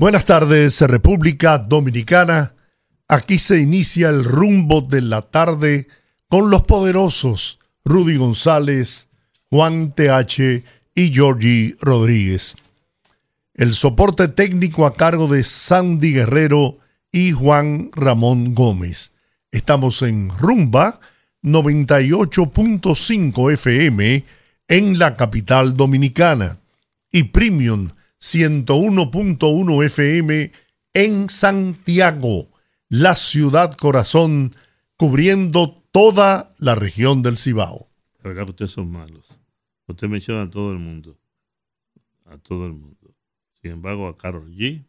Buenas tardes, República Dominicana. Aquí se inicia el rumbo de la tarde con los poderosos Rudy González, Juan TH y Georgie Rodríguez. El soporte técnico a cargo de Sandy Guerrero y Juan Ramón Gómez. Estamos en Rumba 98.5 FM en la capital dominicana y Premium 101.1 FM en Santiago, la ciudad corazón, cubriendo toda la región del Cibao. verdad que ustedes son malos. Usted menciona a todo el mundo. A todo el mundo. Sin embargo, a Carol G,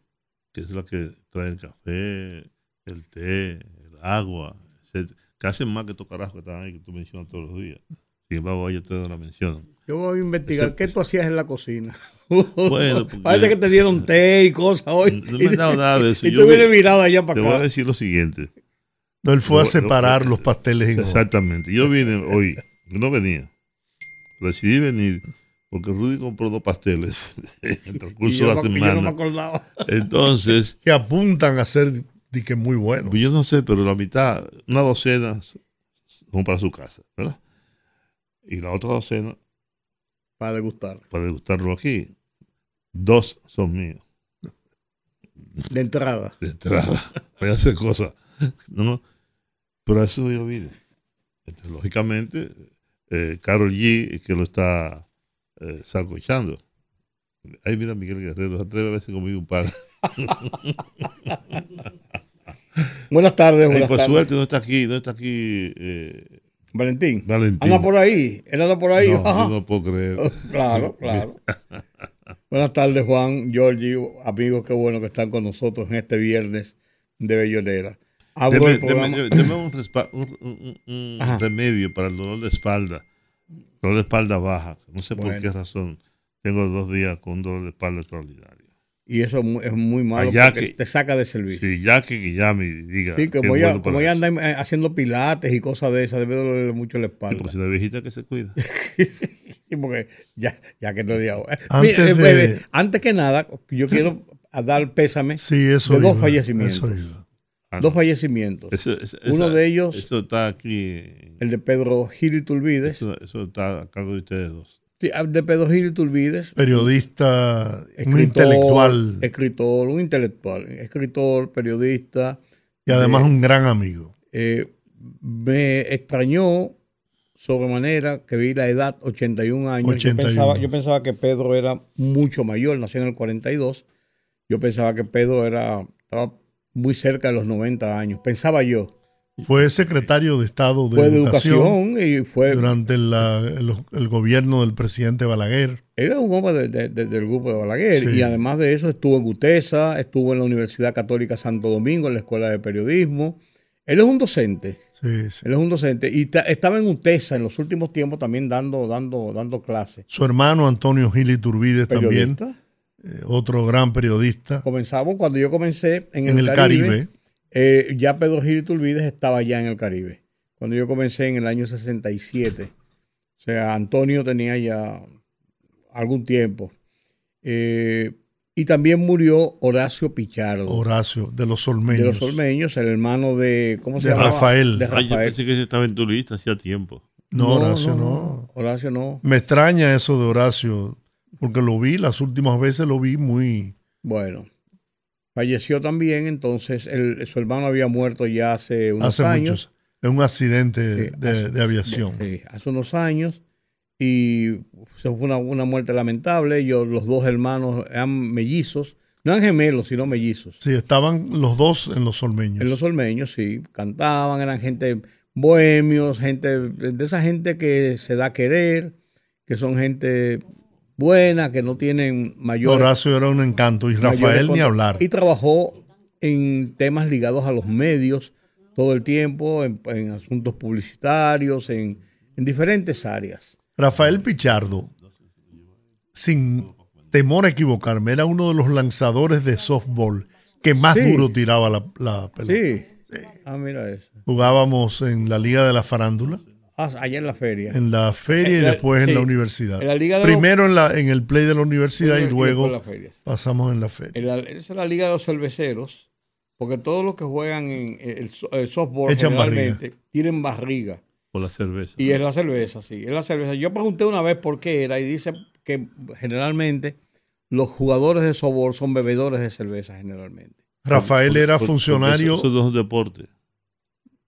que es la que trae el café, el té, el agua, que hacen más que estos carajos que están ahí que tú mencionas todos los días. Sin embargo, ellos ustedes no la mencionan. Yo voy a investigar qué tú hacías en la cocina. Bueno, Parece que te dieron té y cosas hoy. No, me han dado nada de eso. y tú vienes mirado allá para acá. Te voy a decir lo siguiente. No, él fue a separar los pasteles en Exactamente. Yo vine hoy, no venía. Decidí venir porque Rudy compró dos pasteles en el transcurso de la semana. Yo no me acordaba. Entonces. que apuntan a ser que muy bueno. Pues yo no sé, pero la mitad, una docena son para su casa, ¿verdad? Y la otra docena. Para degustar. Para degustarlo aquí. Dos son míos. De entrada. De entrada. Voy a hacer cosas. No, no. Pero eso yo vine. Entonces, lógicamente, eh, Carol G, que lo está eh, sacochando. Ay, mira, Miguel Guerrero, se atreve a veces conmigo un par. buenas tardes, buenas Ay, por tardes. suerte, no está aquí, no está aquí. Eh, Valentín. Valentín. Anda por ahí. Él anda por ahí. No, yo no puedo creer. claro, claro. buenas tardes, Juan, Giorgi, amigos, qué bueno que están con nosotros en este viernes de Bellonera. Deme, deme, deme un, un, un, un remedio para el dolor de espalda. Dolor de espalda baja. No sé bueno. por qué razón. Tengo dos días con un dolor de espalda extraordinario. Y eso es muy malo porque que, te saca de servicio. Sí, ya que, llame y diga. Sí, como, ya, bueno como anda eh, haciendo pilates y cosas de esas, debe dolerle mucho la espalda. Sí, pues la viejita que se cuida. sí, porque ya, ya que no de ahora. Antes, Mira, de... eh, antes que nada, yo quiero dar pésame sí, eso de dos iba, fallecimientos. Eso iba. Ah, dos no. fallecimientos. Eso, eso, Uno esa- de ellos, Eso está aquí. el de Pedro Gil y Tulvides. Eso, eso está a cargo de ustedes dos. Sí, el de Pedro Gil y Tulvides. Periodista, un escritor, intelectual Escritor, un intelectual. Escritor, periodista. y además eh, un gran amigo. eh, me extrañó sobremanera que vi la edad 81 años. 81. Yo, pensaba, yo pensaba que Pedro era mucho mayor, nació en el 42. Yo pensaba que Pedro era, estaba muy cerca de los 90 años. Pensaba yo. Fue secretario de Estado de Fue de Educación, educación y fue. durante la- el, el gobierno del presidente Balaguer. Era un hombre de- de- de- del grupo de Balaguer. Sí. Y además de eso, estuvo en UTESA, estuvo en la Universidad Católica Santo Domingo, en la Escuela de Periodismo. Él es un docente. Sí, sí. Él es un docente. Y ta- estaba en UTESA en los últimos tiempos también dando, dando, dando clases. Su hermano Antonio Gil Iturbide también, eh, otro gran periodista Comenzamos cuando yo comencé en, en el Caribe. eh, ya Pedro Gil Iturbide estaba ya en el Caribe. Cuando yo comencé en el año 67. O sea, Antonio tenía ya algún tiempo. Eh, y también murió Horacio Pichardo. Horacio, de los Olmeños. de los Olmeños, el hermano de. ¿Cómo se De llama? Rafael. De Ah, yo Rafael. pensé que ese estaba en tu lista hacía tiempo. No, Horacio no. Horacio no. Me extraña eso de Horacio, porque lo vi, las últimas veces lo vi muy... Bueno, falleció también, entonces el- su hermano había muerto ya hace unos hace años. muchos. Es un accidente Sí, de, hace- de aviación. Sí, hace unos años. Y se fue una, una muerte lamentable. Ellos, los dos hermanos, eran mellizos. No eran gemelos, sino mellizos. Sí, estaban los dos en los Olmeños. En los olmeños, sí. Cantaban, eran gente bohemios, gente de esa gente que se da a querer, que son gente buena, que no tienen mayor. Horacio era un encanto y Rafael ni hablar. Y trabajó en temas ligados a los medios todo el tiempo, en, en asuntos publicitarios, en, en diferentes áreas. Rafael Pichardo, sin temor a equivocarme, era uno de los lanzadores de softball que más Sí. duro tiraba la, la pelota. Sí. Ah, mira eso. Jugábamos en la Liga de la Farándula, Ah, allá en la feria. en la feria y En la- después en sí, la universidad. en la Liga de los- Primero en, la, en el play de la universidad y después luego la feria. pasamos en la feria. En esa es la liga de los cerveceros, porque todos los que juegan en el, so- el softball Echan generalmente tienen barriga. Por la cerveza. Y es la cerveza, sí, es la cerveza. Yo pregunté una vez por qué era y dice que generalmente los jugadores de softball son bebedores de cerveza generalmente. Rafael era funcionario. Eso, eso no es un deporte.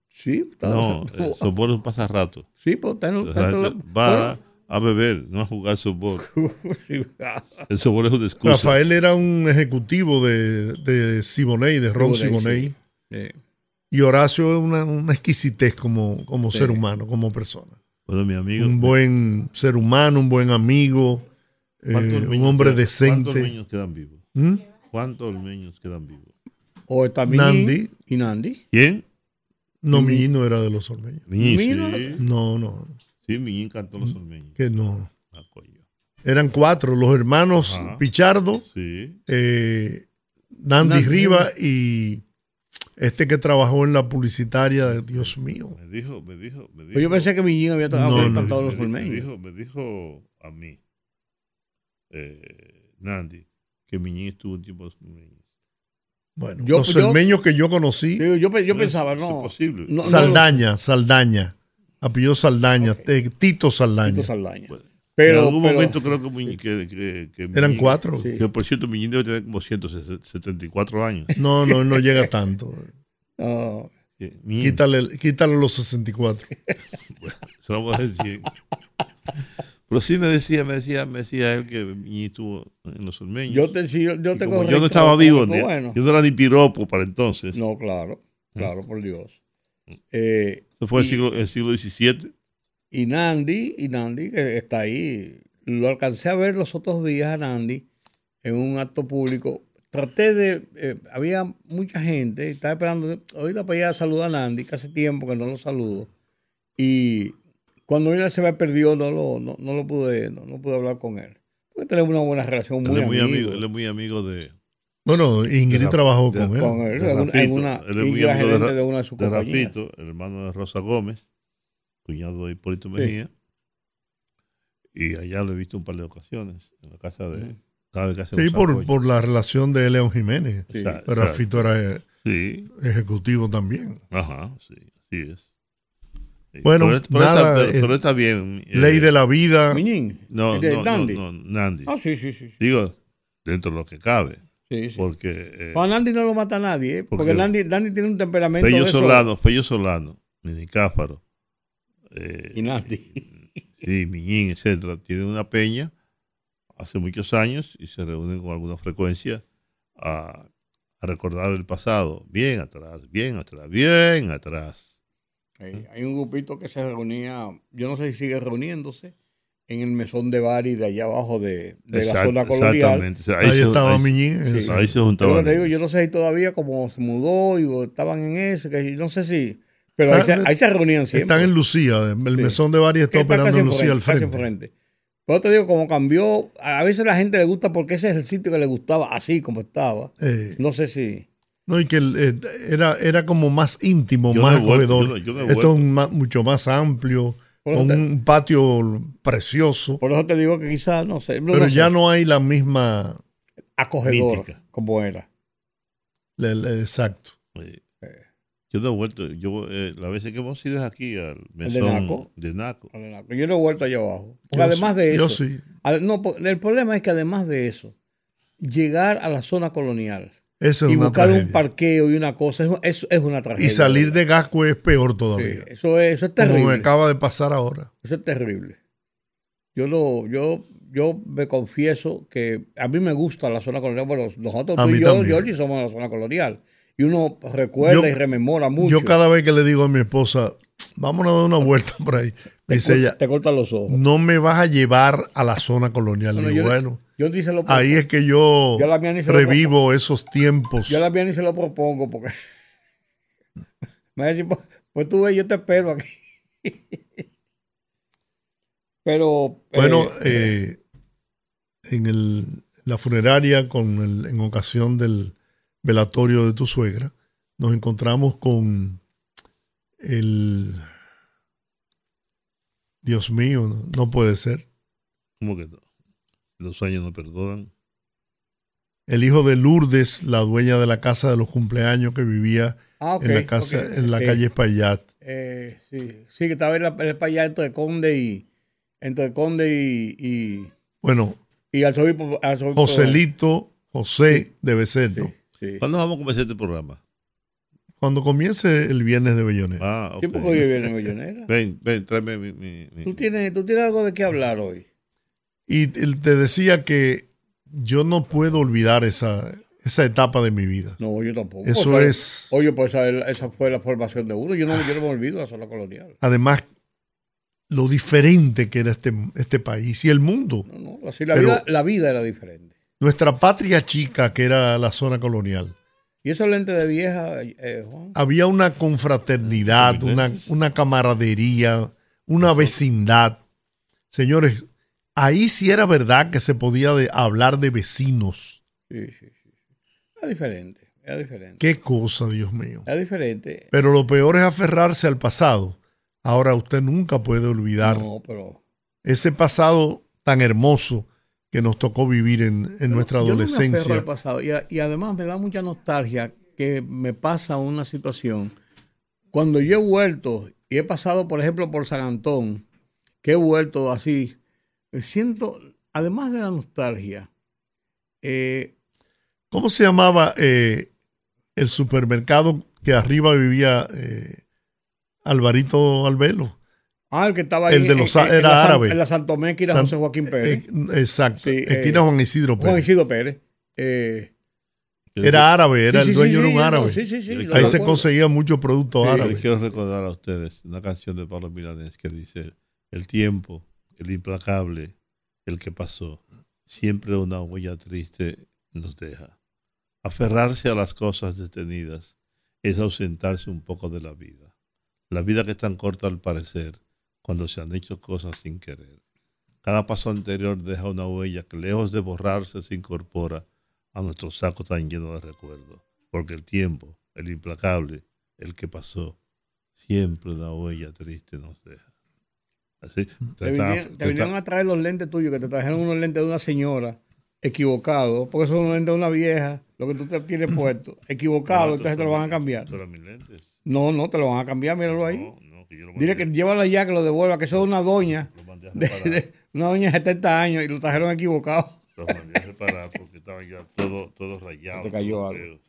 Sí, está- No, eh, softball es un pasarrato. sí, pues va a beber, no a jugar softball. Sí. El softball es una excusa. Rafael era un ejecutivo de, de Siboney, de Ron Siboney, Siboney. Sí. Y Horacio es una, una exquisitez como, como Sí. ser humano, como persona. Bueno, mi amigo. Un buen ser humano, un buen amigo, eh, ¿cuántos un hombre quedan- ¿Cuántos decente. niños quedan vivos? ¿Mm? ¿Cuántos niños quedan vivos? O está Nandi. y Nandi. ¿Quién? No, Mi- no era de los ormeños. Mira. sí. No, no, Sí, Miñín cantó los ormeños. que no. Ah. Eran cuatro, los hermanos Ajá. Pichardo, Sí. eh, Nandi Nandi. Riva y este que trabajó en la publicitaria Dios mío. Me dijo, me dijo, me dijo. Pues yo pensé que Miñín había trabajado No, no, cantado me, los me dijo, me dijo a mí, eh, Nandi, que Miñín estuvo un tiempo en. Bueno, Yo- los ormeños que yo conocí, yo, yo No, pensaba, no. posible. Saldaña, Saldaña, apellido Saldaña, eh, Tito Saldaña. Tito Saldaña. Bueno, Pero, en algún pero- momento creo que, Miñín- que, que- que Eran Miñín- cuatro. Sí. Que por cierto, Miñín debe tener como 174 años. No, no, no llega tanto. no, Eh, Quítale, quítale los 64. se lo vamos a decir. Pero sí me decía, me decía, me decía él que Miñín estuvo en los ormeños. yo, te, sí, yo, como yo no estaba vivo, ni- bueno, yo no era ni piropo para entonces. no, claro, claro, por Dios. Eh, Eso fue el siglo, el siglo XVII. Y Nandi, y Nandi, que está ahí, lo alcancé a ver los otros días a Nandi en un acto público. Traté de, eh, había mucha gente, estaba esperando, ahorita para ir a saludar a Nandi, que hace tiempo que no lo saludo. Y cuando él se me perdió, no lo, no, no lo pude, no, no pude hablar con él. Porque tenemos una buena relación, Él muy, es muy amigo, amigo, él es muy amigo de, Bueno, Ingrid De la- trabajó de- con él. con él, de en Rafito. una- Él es muy amigo de gerente Ra- de una de sus de compañías. Rafito, el hermano de Rosa Gómez, cuñado de Hipólito Mejía. Y allá lo he visto un par de ocasiones, en la casa de cada vez que hace Sí, por, por la relación de León Jiménez. Sí. Pero o sea, Rafito era eh, Sí, ejecutivo también. ajá, sí, así es. Sí, Bueno, pero, pero nada, está, eh, pero está bien. eh, Ley de la vida. Miñín, No, de no, Nandi. no, Nandi. Ah, sí, sí, sí. sí. Digo, dentro de lo que cabe. sí, sí. Porque eh, Juan Nandi no lo mata a nadie, ¿eh? porque Porque- Nandi, Nandi tiene un temperamento Pello de. Solano, Pello Solano, Nini Cáfaro, eh, Y Nandi. sí, Miñín, etcétera, tienen una peña hace muchos años y se reúnen con alguna frecuencia a, a recordar el pasado. Bien atrás, bien atrás, bien atrás. Hay, hay un grupito que se reunía, yo no sé si sigue reuniéndose, en el mesón de Bari de allá abajo de, de la zona colonial. Exactamente. O sea, Ahí, se- estaba ahí- Miñín. Sí. Ahí se Yo, juntaban. digo, yo no sé si todavía como se mudó y estaban en eso, que no sé si, pero ahí se, Están- ahí se reunían siempre. Están en Lucía. El Sí. mesón de varias está operando en Lucía al casi frente. enfrente. Pero te digo, como cambió, a veces la gente le gusta porque ese es el sitio que le gustaba así como estaba. Eh, No sé si... no, y que el, eh, era, era como más íntimo, Yo más he Esto es mucho más amplio, Por con te- un patio precioso. Por eso te digo que quizás, no sé. no Pero sé, ya no hay la misma. acogedor Mítica. como era. le- le- exacto. Eh, Yo no he vuelto. Yo, eh, las veces que hemos ido es aquí al de mesón Naco? de Naco. Yo no he vuelto allá abajo. Porque Yo además sí, de yo eso, sí. ade- no, el problema es que además de eso, llegar a la zona colonial es y buscar un parqueo y una cosa, es, es, es una tragedia. Y salir de Gasco es peor Sí, todavía. eso, es, eso es como me terrible. acaba de pasar ahora. Eso es terrible. Yo lo, yo, yo me confieso que a mí me gusta la zona colonial. Bueno, nosotros A tú mí y yo. Georgie, somos de la zona colonial. Y uno recuerda Yo- y rememora mucho. Yo cada vez que le digo a mi esposa, vámonos a dar una vuelta por ahí, me dice ella, te cortan los ojos. no me vas a llevar a la zona colonial. Bueno, digo, yo, bueno, yo ni se lo ahí es que yo revivo esos tiempos. Yo la mía ni se lo propongo porque me va a decir, pues, pues tú ves, yo te espero aquí. Pero Bueno, eh, eh, en el- la funeraria, con el- en ocasión del velatorio de tu suegra, nos encontramos con el... Dios mío, no, no puede ser. ¿Cómo que no? Los sueños no perdonan. El hijo de Lourdes, la dueña de la casa de los cumpleaños que vivía ah, en la casa, en la calle Espaillat. Eh, sí, sí, que estaba en el allá entre Conde y entre Conde y, y, Bueno, y arzobispo- Joselito, José debe ser, ¿no? Sí, sí. ¿Cuándo vamos a comenzar este programa? Cuando comience el viernes de Bellonera. Ah, Sí, ok. porque hoy viene Millonera. Ven, ven, tráeme mi... mi- mi- ¿Tú tienes, tú tienes algo de qué hablar hoy. Y él te decía que yo no puedo olvidar esa, esa etapa de mi vida. No, yo tampoco. Eso O sea, es, Oye, pues esa, esa fue la formación de uno. Yo no, yo no me olvido de la zona colonial. además, lo diferente que era este, este país y el mundo. No, no, así la, Pero- vida, la vida era diferente. Nuestra patria chica, que era la zona colonial. Y esos lentes de vieja, eh, Juan, Había una confraternidad, una, una camaradería, una vecindad. Señores, ahí sí era verdad que se podía de- hablar de vecinos. sí, sí, sí. sí. Era diferente, era diferente. Qué cosa, Dios mío. Era diferente. Pero lo peor es aferrarse al pasado. Ahora usted nunca puede olvidar No, pero ese pasado tan hermoso que nos tocó vivir en, en nuestra Yo no me aferro adolescencia. al pasado. Y, a- y además me da mucha nostalgia que me pasa una situación. Cuando yo he vuelto y he pasado, por ejemplo, por San Antón, que he vuelto así, me siento, además de la nostalgia, eh, ¿Cómo se llamaba eh, el supermercado que arriba vivía eh, Alvarito Albelo? Ah, el que estaba ahí El de los- en, en era la árabe. en la Santomé, que era San- José Joaquín Pérez, Eh, exacto. Sí, eh, Esquina Juan Isidro Juan Pérez. Isidro Pérez. eh, Era árabe, era sí, el dueño sí, era sí, un no, árabe. sí, sí, sí, Ahí se recuerdo. conseguía mucho producto Sí, Yo árabe. les quiero recordar a ustedes una canción de Pablo Milanés que dice, el tiempo, el implacable, el que pasó, siempre una huella triste nos deja. Aferrarse a las cosas detenidas es ausentarse un poco de la vida. La vida que es tan corta al parecer, cuando se han hecho cosas sin querer. Cada paso anterior deja una huella que lejos de borrarse se incorpora a nuestro saco tan lleno de recuerdos. Porque el tiempo, el implacable, el que pasó, siempre una huella triste nos deja. Así. Te vinieron, te vinieron a traer los lentes tuyos, que te trajeron unos lentes de una señora, equivocado, porque son unos lentes de una vieja, lo que tú te tienes puesto, equivocado, entonces te lo van a cambiar. Pero mis lentes. No, no, te lo van a cambiar, míralo ahí. No, Dile que llévalo ya, que lo devuelva, que eso es una doña, de- de- una doña de 70 años y lo trajeron equivocado. Los mandé a reparar porque estaban ya todos todo rayados. Te cayó algo.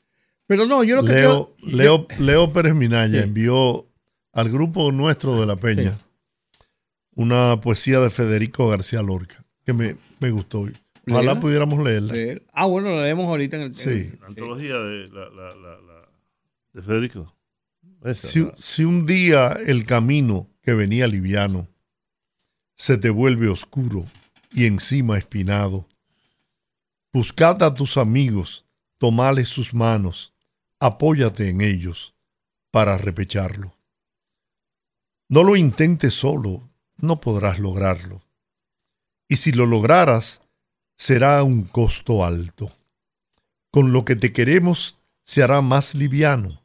Pero no, yo lo que Leo, quiero- Leo, Leo Pérez Minaya Sí. envió al grupo nuestro de La Peña una poesía de Federico García Lorca que me, me gustó. Ojalá pudiéramos leerla. Ah, bueno, lo leemos ahorita en el... Sí. La antología de, la, la, la, la- de Federico. Si un día el camino que venía liviano se te vuelve oscuro y encima espinado, buscad a tus amigos, tomales sus manos, apóyate en ellos para repecharlo. No lo intentes solo, no podrás lograrlo. Y si lo lograras, será a un costo alto. Con lo que te queremos se hará más liviano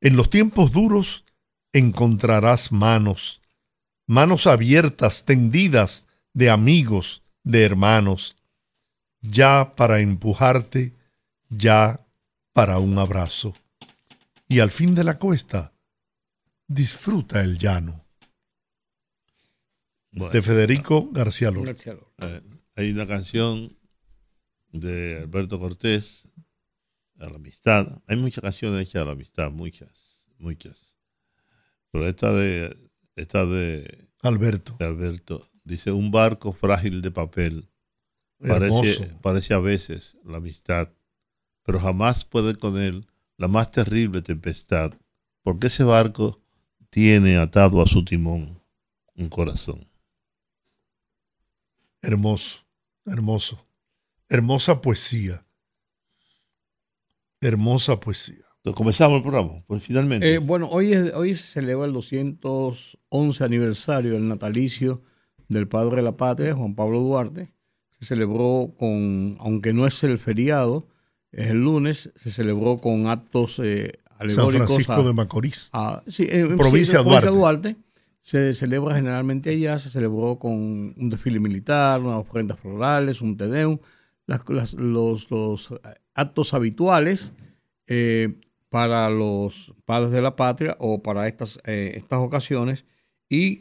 En los tiempos duros encontrarás manos, manos abiertas, tendidas, de amigos, de hermanos, ya para empujarte, ya para un abrazo. Y al fin de la cuesta, disfruta el llano. de Federico García López. Eh, hay una canción de Alberto Cortés, a la amistad. Hay muchas canciones hechas a la amistad, muchas, muchas. Pero esta de, esta de Alberto. De Alberto dice un barco frágil de papel. Parece, parece a veces la amistad, pero jamás puede con él la más terrible tempestad, porque ese barco tiene atado a su timón un corazón. Hermoso, hermoso. Hermosa poesía. Hermosa poesía. Entonces, comenzamos el programa, pues finalmente. Eh, bueno, hoy, es, hoy se celebra el 211 aniversario del natalicio del padre de la patria, Juan Pablo Duarte. Se celebró con, aunque no es el feriado, es el lunes, se celebró con actos eh, alegóricos. San Francisco de Macorís. sí, en, provincia, Duarte. Duarte. Se celebra generalmente allá, se celebró con un desfile militar, unas ofrendas florales, un tedeum, los, los, actos habituales eh, para los padres de la patria o para estas, eh, estas ocasiones. Y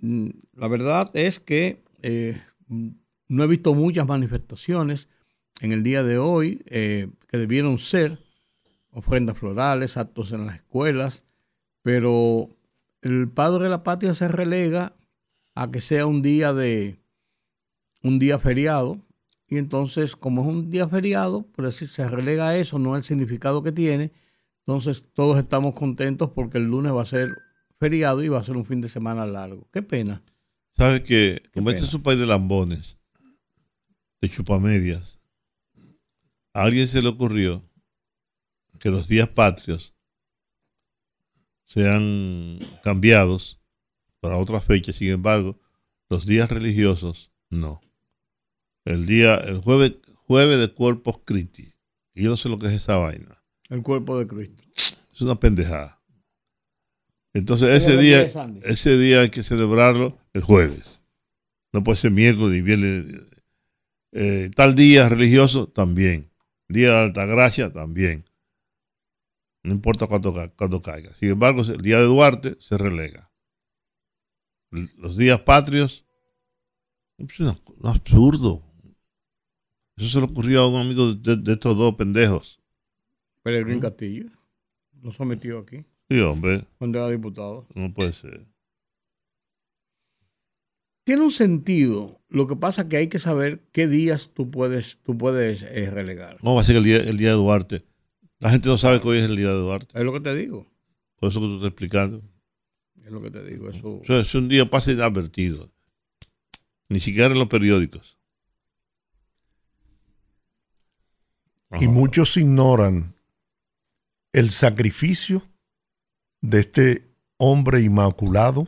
mm, la verdad es que no he visto muchas manifestaciones en el día de hoy eh, que debieron ser ofrendas florales, actos en las escuelas, pero el padre de la patria se relega a que sea un día de un día feriado y entonces como es un día feriado, por decir, se relega a eso, no el significado que tiene, entonces todos estamos contentos porque el lunes va a ser feriado y va a ser un fin de semana largo. Qué pena. ¿Sabe que como este es un país de lambones, de chupamedias, a alguien se le ocurrió que los días patrios sean cambiados para otra fecha, sin embargo, los días religiosos no. El día, el jueves, jueves de Corpus Christi. Y yo no sé lo que es esa vaina. El cuerpo de Cristo. Es una pendejada. Entonces ese día, ese día hay que celebrarlo el jueves. No puede ser miércoles ni viernes. Eh, tal día religioso también. Día de Altagracia también. No importa cuándo, caiga. Sin embargo, el día de Duarte se relega. Los días patrios, es un absurdo. Eso se le ocurrió a un amigo de, estos dos pendejos. Peregrín Castillo. Lo sometió aquí. Sí, hombre. Cuando era diputado. No puede ser. Tiene un sentido. Lo que pasa es que hay que saber qué días tú puedes, tú puedes eh, relegar. ¿Cómo va a ser el día, el día de Duarte? La gente no sabe que hoy es el día de Duarte. Es lo que te digo. Por eso que tú estás explicando. Es lo que te digo. Eso... es un día pasa inadvertido. Ni siquiera en los periódicos. Y muchos ignoran el sacrificio de este hombre inmaculado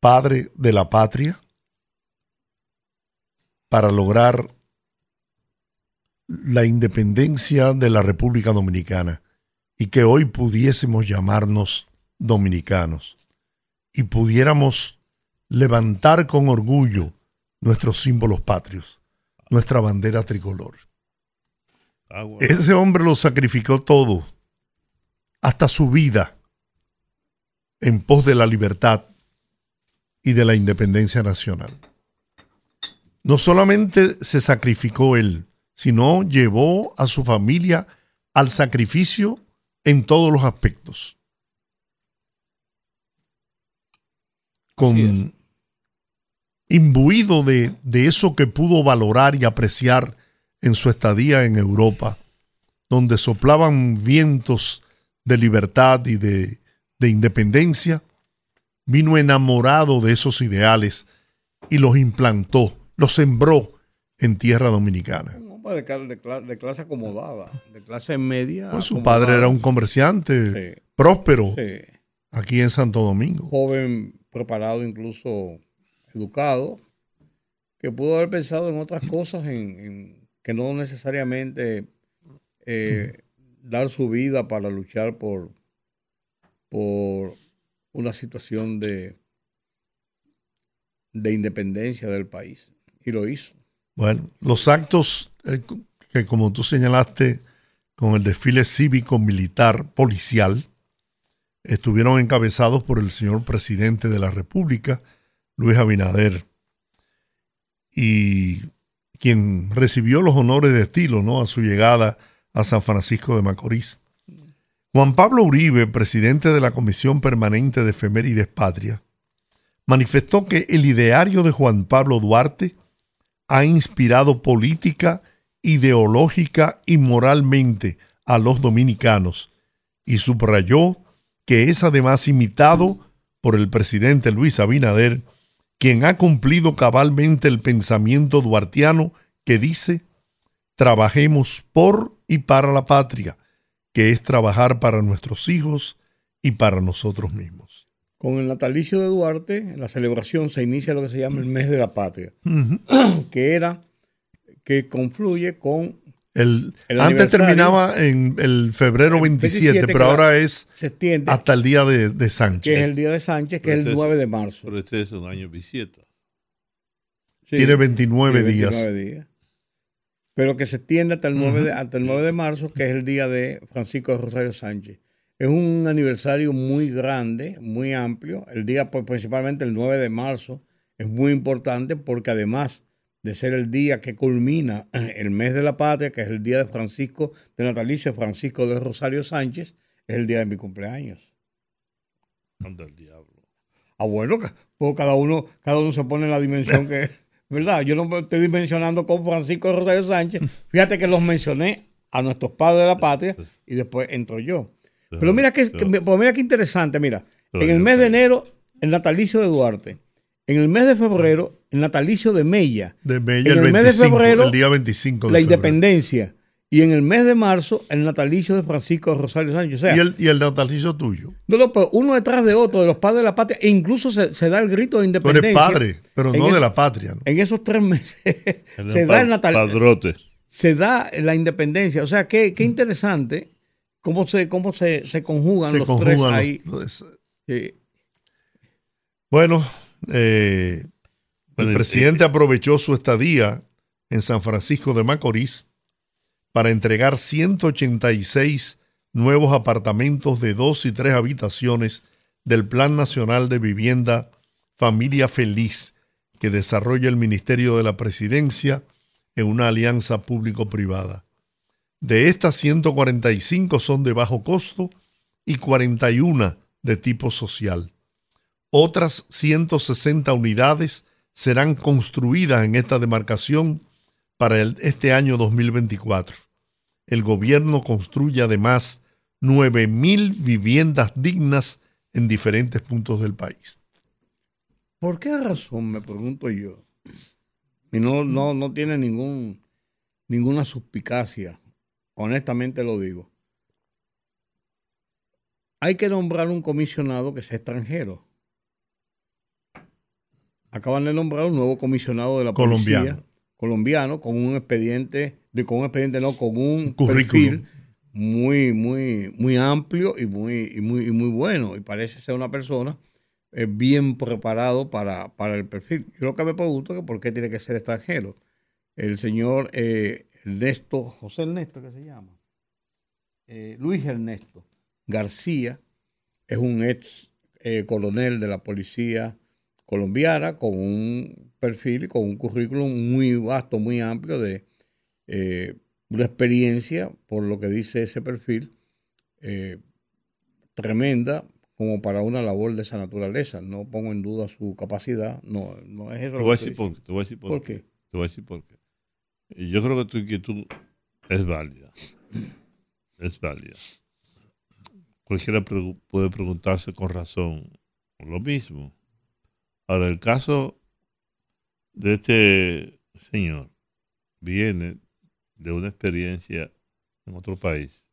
padre de la patria para lograr la independencia de la República Dominicana y que hoy pudiésemos llamarnos dominicanos y pudiéramos levantar con orgullo nuestros símbolos patrios, nuestra bandera tricolor. Ese hombre lo sacrificó todo, hasta su vida, en pos de la libertad y de la independencia nacional. No solamente se sacrificó él, sino llevó a su familia al sacrificio en todos los aspectos. Con imbuido de, de eso que pudo valorar y apreciar en su estadía en Europa, donde soplaban vientos de libertad y de, de independencia, vino enamorado de esos ideales y los implantó, los sembró en tierra dominicana. Un hombre de, clase acomodada, de clase media. Pues su padre era un comerciante próspero aquí en Santo Domingo. Joven, preparado, incluso educado, que pudo haber pensado en otras cosas, en, que no necesariamente eh, dar su vida para luchar por, por una situación de, de independencia del país. Y lo hizo. Bueno, los actos eh, que como tú señalaste, con el desfile cívico, militar, policial, estuvieron encabezados por el señor presidente de la República, Luis Abinader, y quien recibió los honores de estilo ¿no? a su llegada a San Francisco de Macorís. Juan Pablo Uribe, presidente de la Comisión Permanente de Efemérides Patria, manifestó que el ideario de Juan Pablo Duarte ha inspirado política, ideológica y moralmente a los dominicanos y subrayó que es además imitado por el presidente Luis Abinader, quien ha cumplido cabalmente el pensamiento duartiano que dice, trabajemos por y para la patria, que es trabajar para nuestros hijos y para nosotros mismos. Con el natalicio de Duarte, en la celebración se inicia lo que se llama el mes de la patria, que era que confluye con el, antes terminaba en el febrero 27, pero ahora es hasta el día de, Sánchez. Que es el día de Sánchez, que es el 9 de marzo. Pero este es un año bisieto. tiene 29, días. Pero que se extiende hasta el, 9 de, hasta el 9 de marzo, que es el día de Francisco de Rosario Sánchez. Es un aniversario muy grande, muy amplio. El día, pues, principalmente el 9 de marzo, es muy importante porque además de ser el día que culmina el mes de la patria, que es el día de Francisco, de natalicio Francisco de Rosario Sánchez, es el día de mi cumpleaños. Anda el diablo. Ah, bueno, pues cada uno, cada uno se pone en la dimensión que, ¿verdad? Yo no estoy dimensionando con Francisco de Rosario Sánchez. Fíjate que los mencioné a nuestros padres de la patria y después entro yo. Pero mira que, pues mira qué interesante, mira. En el mes de enero, el natalicio de Duarte. En el mes de febrero, el natalicio de Mella. De Mella, en el, mes de febrero, el día 25 de la independencia. Y en el mes de marzo, el natalicio de Francisco Rosario Sánchez. ¿Y, el, ¿Y el natalicio tuyo? No, pero uno detrás de otro, de los padres de la patria, e incluso se, da el grito de independencia. Tú eres padre, pero no de la patria. En esos tres meses se da el natalicio. Se da la independencia. O sea, qué, qué mm. interesante cómo se, cómo se, se conjugan los tres ahí. Bueno, eh, el presidente aprovechó su estadía en San Francisco de Macorís para entregar 186 nuevos apartamentos de dos y tres habitaciones del Plan Nacional de Vivienda Familia Feliz que desarrolla el Ministerio de la Presidencia en una alianza público-privada. De estas 145 son de bajo costo y 41 de tipo social. Otras 160 unidades serán construidas en esta demarcación para este año 2024. El gobierno construye además 9.000 viviendas dignas en diferentes puntos del país. ¿Por qué razón, me pregunto yo? Y no, no, no tiene ningún, ninguna suspicacia, honestamente lo digo. Hay que nombrar un comisionado que sea extranjero acaban de nombrar un nuevo comisionado de la policía colombiano, con un expediente, de, con un expediente no, con un perfil muy, muy, muy amplio y muy, muy, muy bueno. Y parece ser una persona eh, bien preparado para, el perfil. Yo lo que me pregunto es por qué tiene que ser extranjero. El señor eh, Ernesto, José Ernesto, ¿qué se llama? Eh, Luis Ernesto García es un ex coronel de la policía colombiana con un perfil con un currículum muy vasto, muy amplio de eh, una experiencia, por lo que dice ese perfil, eh, tremenda como para una labor de esa naturaleza. No pongo en duda su capacidad, no, no es eso. Te voy, a decir por, te voy a decir por, qué. Te voy a decir por qué. Yo creo que tu inquietud es válida. Es válida. Cualquiera puede preguntarse con razón lo mismo. Ahora, el caso de este señor viene de una experiencia en otro país,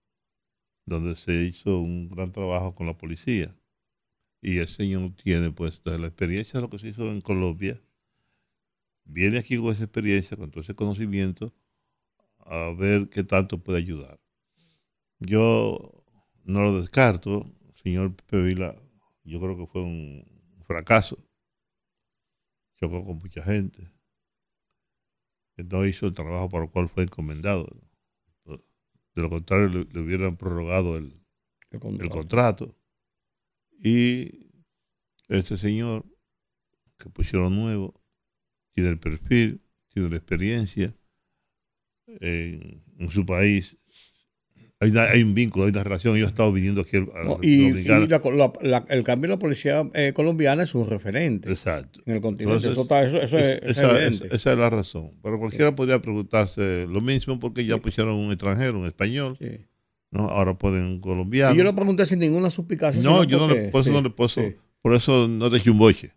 donde se hizo un gran trabajo con la policía. Y el señor tiene, pues, la experiencia de lo que se hizo en Colombia. Viene aquí con esa experiencia, con todo ese conocimiento, a ver qué tanto puede ayudar. Yo no lo descarto, señor Pepe Vila, yo creo que fue un fracaso chocó con mucha gente. No hizo el trabajo para el cual fue encomendado. De lo contrario, le, hubieran prorrogado el, el, contrato. Y este señor que pusieron nuevo tiene el perfil, tiene la experiencia en, en su país hay, un vínculo, hay una relación. Yo he estado viniendo aquí y, el cambio de la policía eh, colombiana es un referente Exacto. en el continente. eso, es, evidente. esa es la razón. Pero cualquiera podría preguntarse lo mismo porque ya pusieron un extranjero, un español. ¿no? Ahora pueden un colombiano. Y yo le pregunté sin ninguna suspicacia. No, yo no le, por eso no le puedo. Por eso no te eché un boche.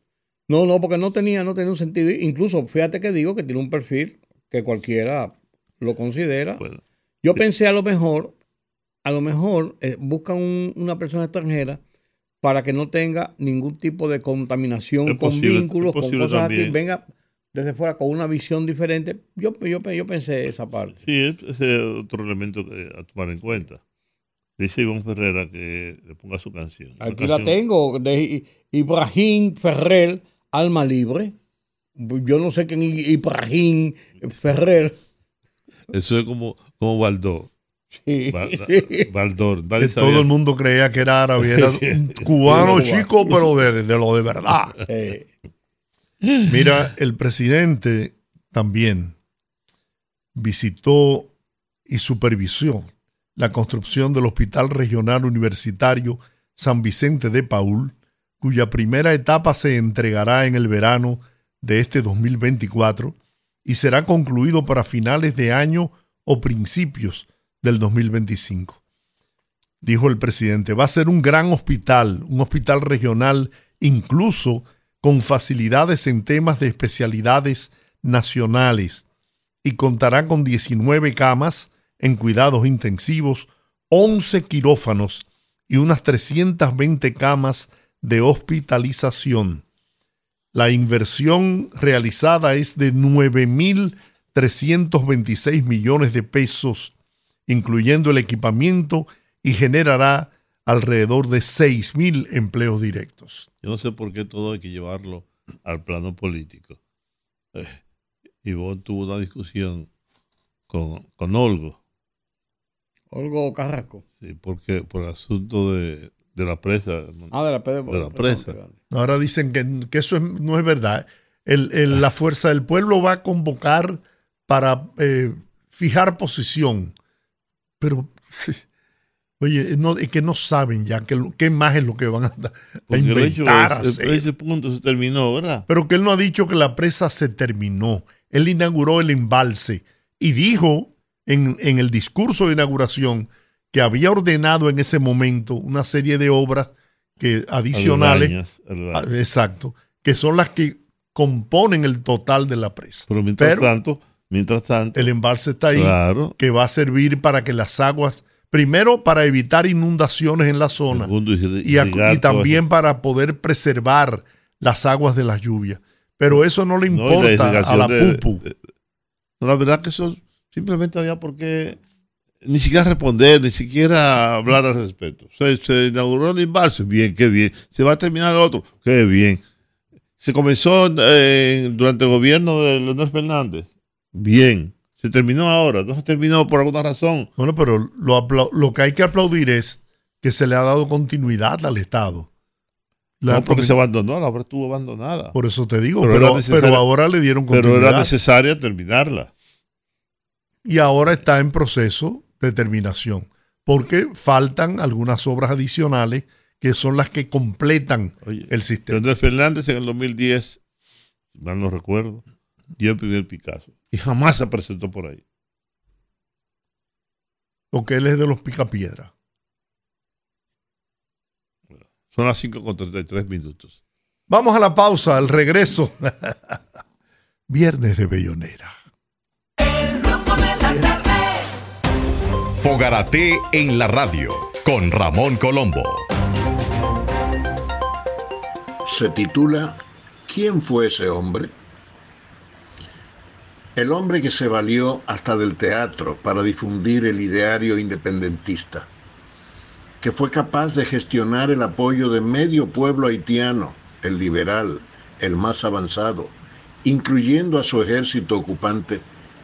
No, no, porque no tenía, no tenía un sentido. Incluso, fíjate que digo que tiene un perfil que cualquiera lo considera. yo pensé a lo mejor a lo mejor eh, buscan una persona extranjera para que no tenga ningún tipo de contaminación con vínculos, con cosas así, venga desde fuera con una visión diferente. Yo, yo, yo pensé esa parte. Sí, ese es otro elemento a tomar en cuenta. Dice Iván Ferrera que le ponga su canción. Aquí la, tengo, de Ibrahim Ferrer, Alma Libre. Yo no sé quién es Ibrahim Ferrer. Eso es como, como Baldó. Sí. Baldor. Que todo el mundo creía que era árabe. Era un cubano chico, pero de, lo de verdad. Mira, el presidente también visitó y supervisó la construcción del Hospital Regional Universitario San Vicente de Paul, cuya primera etapa se entregará en el verano de este 2024 y será concluido para finales de año o principios del 2025. Dijo el presidente, va a ser un gran hospital, un hospital regional, incluso con facilidades en temas de especialidades nacionales, y contará con 19 camas en cuidados intensivos, 11 quirófanos y unas 320 camas de hospitalización. La inversión realizada es de 9.326 millones de pesos incluyendo el equipamiento, y generará alrededor de 6.000 empleos directos. Yo no sé por qué todo hay que llevarlo al plano político. Eh, Ivonne tuvo una discusión con, con Olgo. Olgo Carrasco. Sí, porque por el asunto de, la presa. Ah, de la, de la presa. Ahora dicen que, eso no es verdad. El, la fuerza del pueblo va a convocar para eh, fijar posición pero, oye, no, es que no saben ya qué más es lo que van a, inventar. ese punto se terminó, ¿verdad? Pero que él no ha dicho que la presa se terminó. Él inauguró el embalse y dijo en, en el discurso de inauguración que había ordenado en ese momento una serie de obras que adicionales, ah, exacto, que son las que componen el total de la presa. Pero mientras tanto, Mientras tanto, el embalse está ahí, que va a servir para que las aguas, primero para evitar inundaciones en la zona y, también para poder preservar las aguas de las lluvias. Pero eso no le importa a la pupu. la verdad que eso simplemente había por qué ni siquiera responder, ni siquiera hablar al respecto. Se, inauguró el embalse, bien, qué bien. Se va a terminar el otro, qué bien. Se comenzó eh, durante el gobierno de Leonel Fernández bien. Se terminó ahora, no se terminó por alguna razón. Bueno, pero lo, lo que hay que aplaudir es que se le ha dado continuidad al Estado. no, porque, se abandonó, la obra estuvo abandonada. Por eso te digo, pero, pero, ahora le dieron continuidad. Pero era necesaria terminarla. Y ahora está en proceso de terminación, porque faltan algunas obras adicionales que son las que completan el sistema. Andrés Fernández en el 2010, mal no recuerdo, dio el primer Picasso y jamás se presentó por ahí. Porque él es de los picapiedras. Son las 5 con 33 minutos. Vamos a la pausa, al regreso. Viernes de Bellonera. Fogarate en la radio con Ramón Colombo. Se titula ¿Quién fue ese hombre? El hombre que se valió hasta del teatro para difundir el ideario independentista, que fue capaz de gestionar el apoyo de medio pueblo haitiano, el liberal, el más avanzado, incluyendo a su ejército ocupante,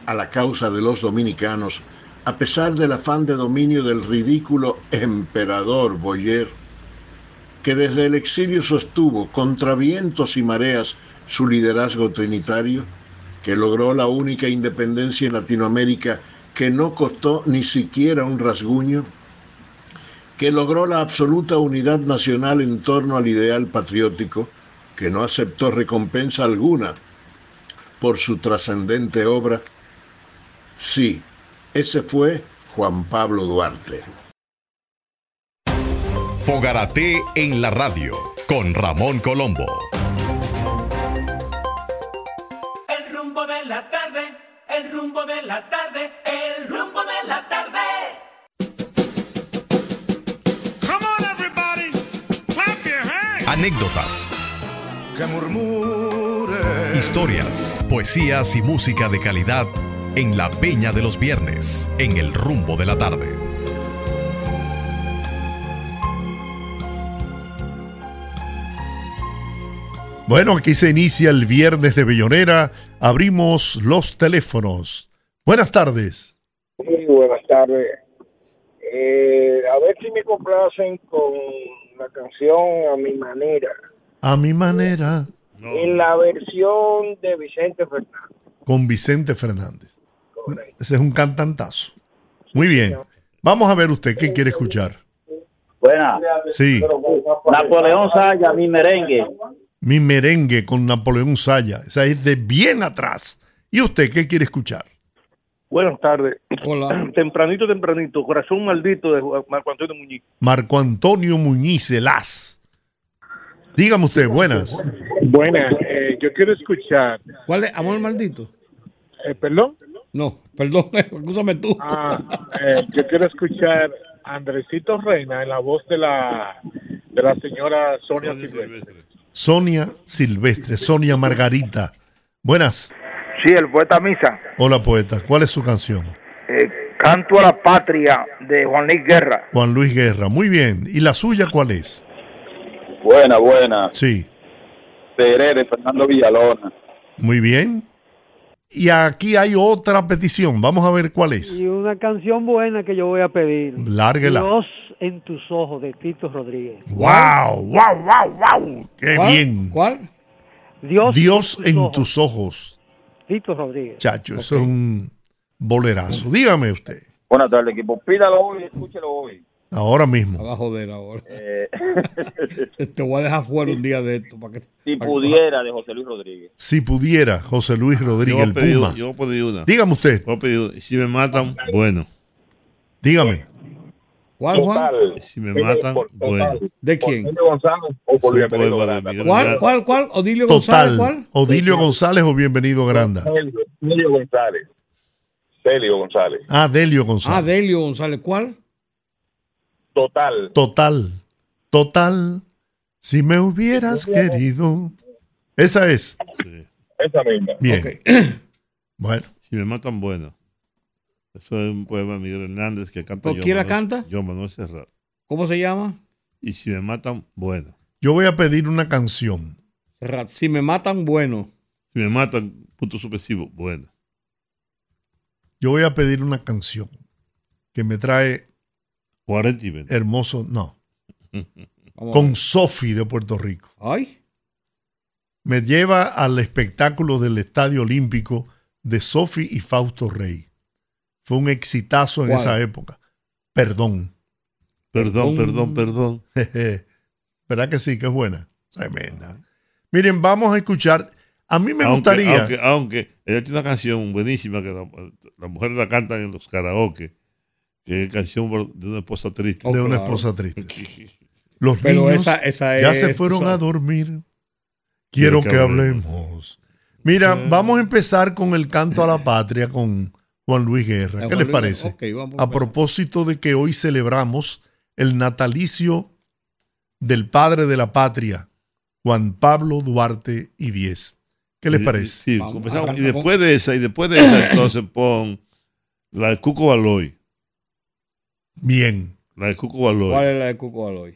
a la causa de los dominicanos, a pesar del afán de dominio del ridículo emperador Boyer, que desde el exilio sostuvo contra vientos y mareas su liderazgo trinitario, que logró la única independencia en Latinoamérica que no costó ni siquiera un rasguño, que logró la absoluta unidad nacional en torno al ideal patriótico, que no aceptó recompensa alguna por su trascendente obra. Sí, ese fue Juan Pablo Duarte. Fogarate en la radio con Ramón Colombo. La tarde, el rumbo de la tarde. Come on, everybody, clap your hands. Anécdotas, Que murmure. historias, poesías y música de calidad en la Peña de los Viernes, en el rumbo de la tarde. Bueno, aquí se inicia el viernes de Bellonera. Abrimos los teléfonos. Buenas tardes. Sí, buenas tardes. Eh, a ver si me complacen con la canción A mi manera, A mi manera, No, en la versión de Vicente Fernández. con Vicente Fernández. Correcto. Ese es un cantantazo. Muy bien. Vamos a ver usted qué quiere escuchar. Buena. Sí, Napoleón Saya, mi merengue. mi merengue con Napoleón Saya. Esa es de bien atrás. ¿Y usted qué quiere escuchar? Buenas tardes. Hola. Tempranito, tempranito. Corazón maldito de Juan- Marco Antonio Muñiz. Marco Antonio Muñiz Las. Dígame usted, buenas. Buenas. eh, yo quiero escuchar. ¿Cuál es? Amor maldito. eh, ¿Perdón? No, perdón, escúchame tú. Ah, eh, yo quiero escuchar a Andresito Reina en la voz de la de la señora Sonia Silvestre. Sonia Silvestre, Sonia Margarita. Buenas. Sí, el poeta Misa. Hola, poeta. ¿Cuál es su canción? Eh, Canto a la patria de Juan Luis Guerra. Juan Luis Guerra. Muy bien. ¿Y la suya cuál es? Buena, buena. Sí. Seré de Fernando Villalona. Muy bien. Y aquí hay otra petición. Vamos a ver cuál es. Y una canción buena que yo voy a pedir. Lárguela. Dios en tus ojos de Tito Rodríguez. ¡Wow! ¡Wow! ¡Wow! ¡Wow! ¡Qué ¿Cuál? bien! ¿Cuál? Dios, Dios en ojos, tus ojos. Tito Rodríguez. Chacho, eso es un bolerazo. Dígame usted. Buenas tardes, equipo. Pídalo hoy, escúchelo hoy. Ahora mismo. Va a joder ahora. Eh, Te voy a dejar fuera un día de esto. Para que, si para que- pudiera, de José Luis Rodríguez. Si pudiera, José Luis yo Rodríguez, a pedir, Puma. yo pedir una. Dígame usted. Pedir una. Si me matan, bueno. Dígame. ¿Cuál, Juan? Si me matan, bueno. ¿De quién? González o ¿Cuál, cuál, cuál? ¿Odilio González? ¿Cuál? Odilio González o Bienvenido Granda. Celio González. Celio González. Ah, Delio Ah, González. Delio González. ¿Cuál? Total. Total. Total. Si me hubieras querido. Esa es. Sí. Esa misma. Bien. Bueno. Si me matan, bueno. Eso es un poema de Miguel Hernández que canta ¿Por yo. quién la Manuel- canta? Yo, Manuel Serrat. ¿Cómo se llama? Y si me matan, bueno. Yo voy a pedir una canción. Serrat. Si me matan, bueno. Si me matan, punto suspensivo, bueno. Yo voy a pedir una canción que me trae 40 y 20. hermoso. No. Con. Sofi de Puerto Rico. Ay. Me lleva al espectáculo del Estadio Olímpico de Sofi y Fausto Rey. Fue un exitazo en ¿Cuál? esa época. Perdón. Perdón, Perdón. perdón, perdón. ¿Verdad que sí? Que es buena. Tremenda. Miren, vamos a escuchar. A mí me aunque, gustaría. Aunque, aunque ella tiene una canción buenísima que la- las mujeres la cantan en los karaoke, que es canción de una esposa triste. de Oh, una claro. esposa triste. Los Pero niños esa, esa ya se fueron a dormir. Quiero que, hablemos. Mira, Eh. vamos a empezar con el canto a la patria con Juan Luis Guerra. ¿Qué Juan les Luis- parece? vamos A propósito de que hoy celebramos el natalicio del padre de la patria, Juan Pablo Duarte y Diez. ¿Qué les parece? Sí, Vamos, y después de esa, y después de esa, entonces pon la de Cuco Baloy. Bien. La de Cuco Baloy. ¿Cuál es la de Cuco?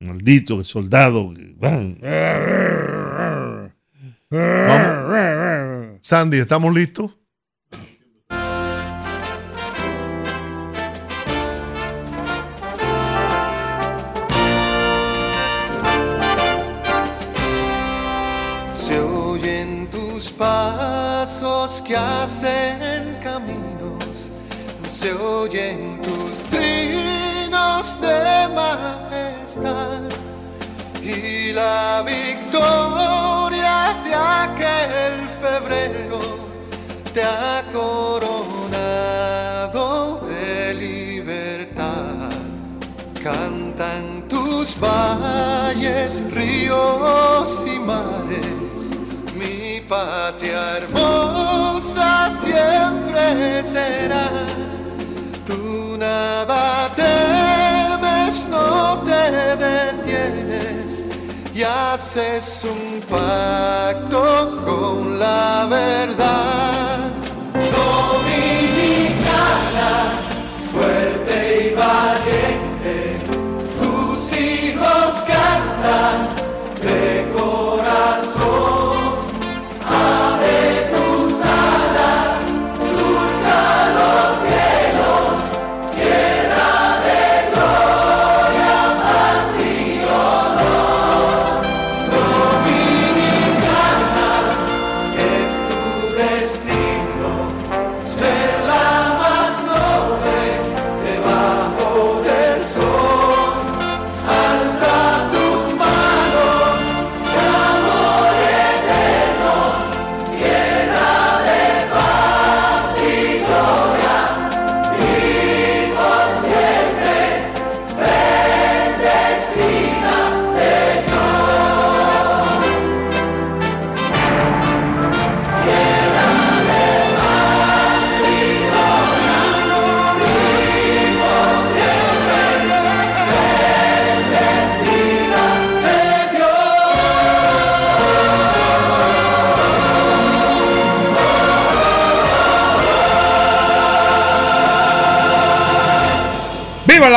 Maldito, el soldado. van. Vamos. Sandy, ¿estamos listos? Y la victoria de aquel febrero te ha coronado de libertad. Cantan tus valles, ríos y mares, mi patria hermosa siempre será. Tú nada te y haces un pacto con la verdad. Dominicana, fuerte y valiente, tus hijos cantan de corazón.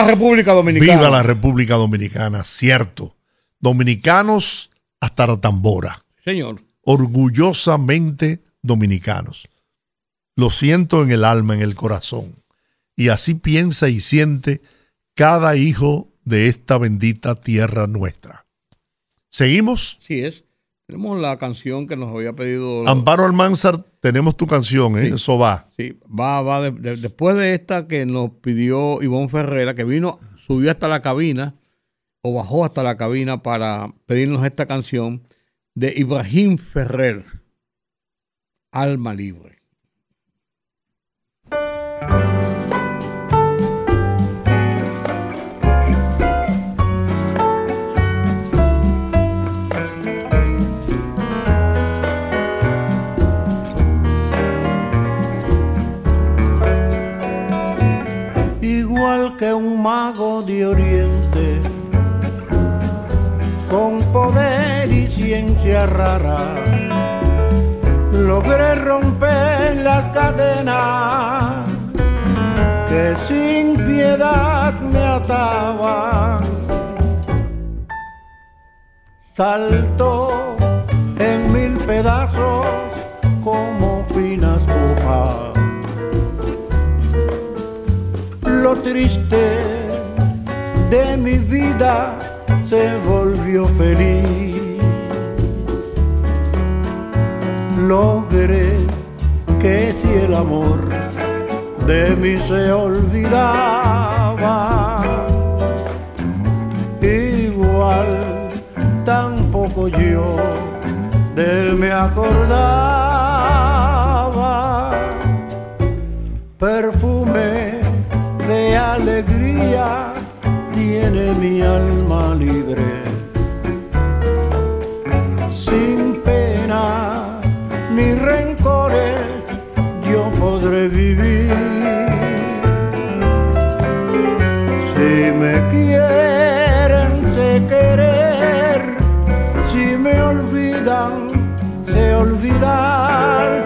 La República Dominicana! Viva la República Dominicana, cierto. Dominicanos hasta la tambora. Señor. Orgullosamente dominicanos. Lo siento en el alma, en el corazón. Y así piensa y siente cada hijo de esta bendita tierra nuestra. ¿Seguimos? Sí es. Tenemos la canción que nos había pedido. Amparo Almanzar, tenemos tu canción, ¿eh? Eso va. Sí, va, va. de- de- después de esta que nos pidió Ivonne Ferrera, que vino, subió hasta la cabina, o bajó hasta la cabina para pedirnos esta canción de Ibrahim Ferrer, Alma Libre. Que un mago de oriente, con poder y ciencia rara, logré romper las cadenas que sin piedad me ataban. Saltó en mil pedazos como finas copas lo triste de mi vida se volvió feliz. Logré que si el amor de mí se olvidaba, igual tampoco yo de él me acordaba. Perfume alegría tiene mi alma libre. Sin pena ni rencores yo podré vivir. Si me quieren, sé querer. Si me olvidan, sé olvidar.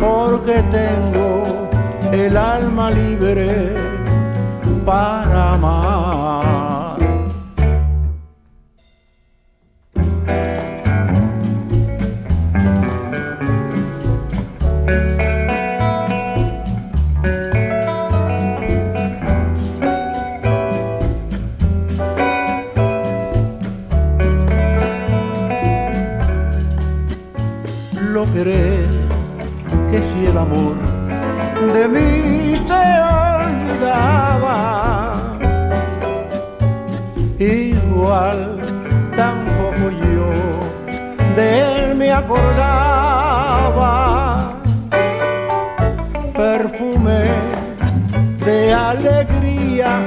Porque tengo el alma libre acordaba. Perfume de alegría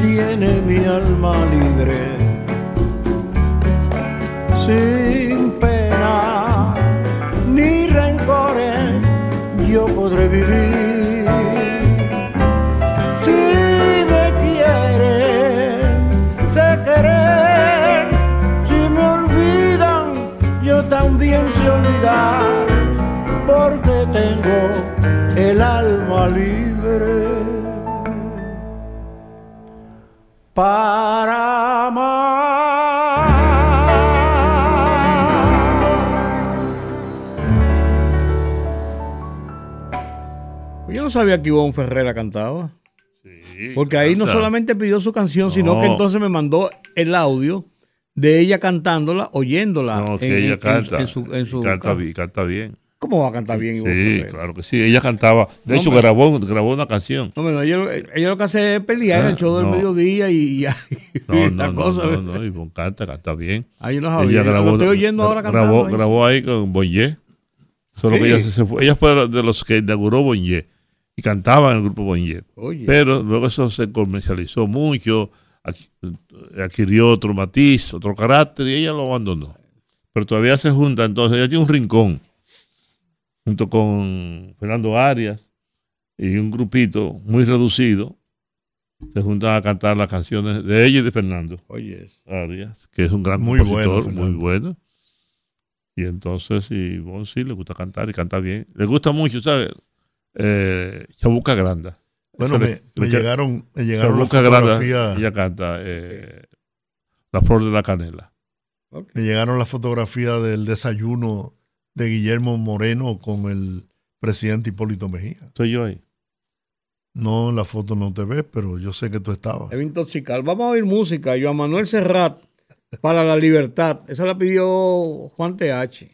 tiene mi alma libre. Sé olvidar. Porque tengo el alma libre. Para Yo no sabía que Ivonne Ferrera cantaba. Porque ahí no solamente pidió su canción, sino No. que entonces me mandó el audio de ella cantándola, oyéndola. No, en- que ella en- canta. en su- en su y canta, ca- bien, canta bien. ¿Cómo va a cantar bien Ivonne Sí, claro que sí. Ella cantaba. De No, hecho, grabó, grabó una canción. No, bueno, ella, lo- ella lo que hace es pelear en Ah, el show del no. mediodía y, y- y No, la no, no, cosa. no, no, Ivonne canta, canta bien. Ah, yo no sabía. Lo estoy oyendo ahora cantando grabó, ahí. grabó ahí con Bonje. Solo que Sí. ella, se- fue- ella fue de los que inauguró Bonje y cantaba en el grupo Bonje. Pero luego eso se comercializó mucho, adquirió otro matiz, otro carácter y ella lo abandonó. Pero todavía se junta, entonces ella tiene un rincón junto con Fernando Arias y un grupito muy reducido. Se juntan a cantar las canciones de ella y de Fernando. Oye. Arias, que es un gran Muy compositor, bueno, muy bueno. Y entonces, y bueno, sí, le gusta cantar y canta bien. Le gusta mucho, ¿sabes? Eh, Chabuca Granda. Bueno, me, llegaron, me llegaron las fotografías. ella canta eh, La Flor de la Canela. Me llegaron las fotografías del desayuno de Guillermo Moreno con el presidente Hipólito Mejía. Estoy yo ahí. No, en la foto no te ves, pero yo sé que tú estabas. Debe intoxicar. Vamos a oír música. Joan Manuel Serrat para la libertad. Esa la pidió Juan TH.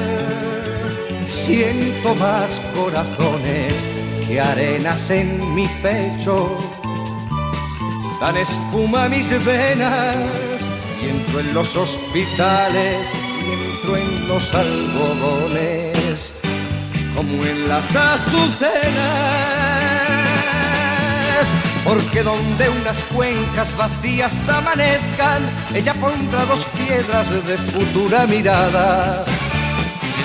Siento más corazones que arenas en mi pecho. Dan espuma mis venas y entro en los hospitales y entro en los algodones como en las azucenas. Porque donde unas cuencas vacías amanezcan, ella pondrá dos piedras de futura mirada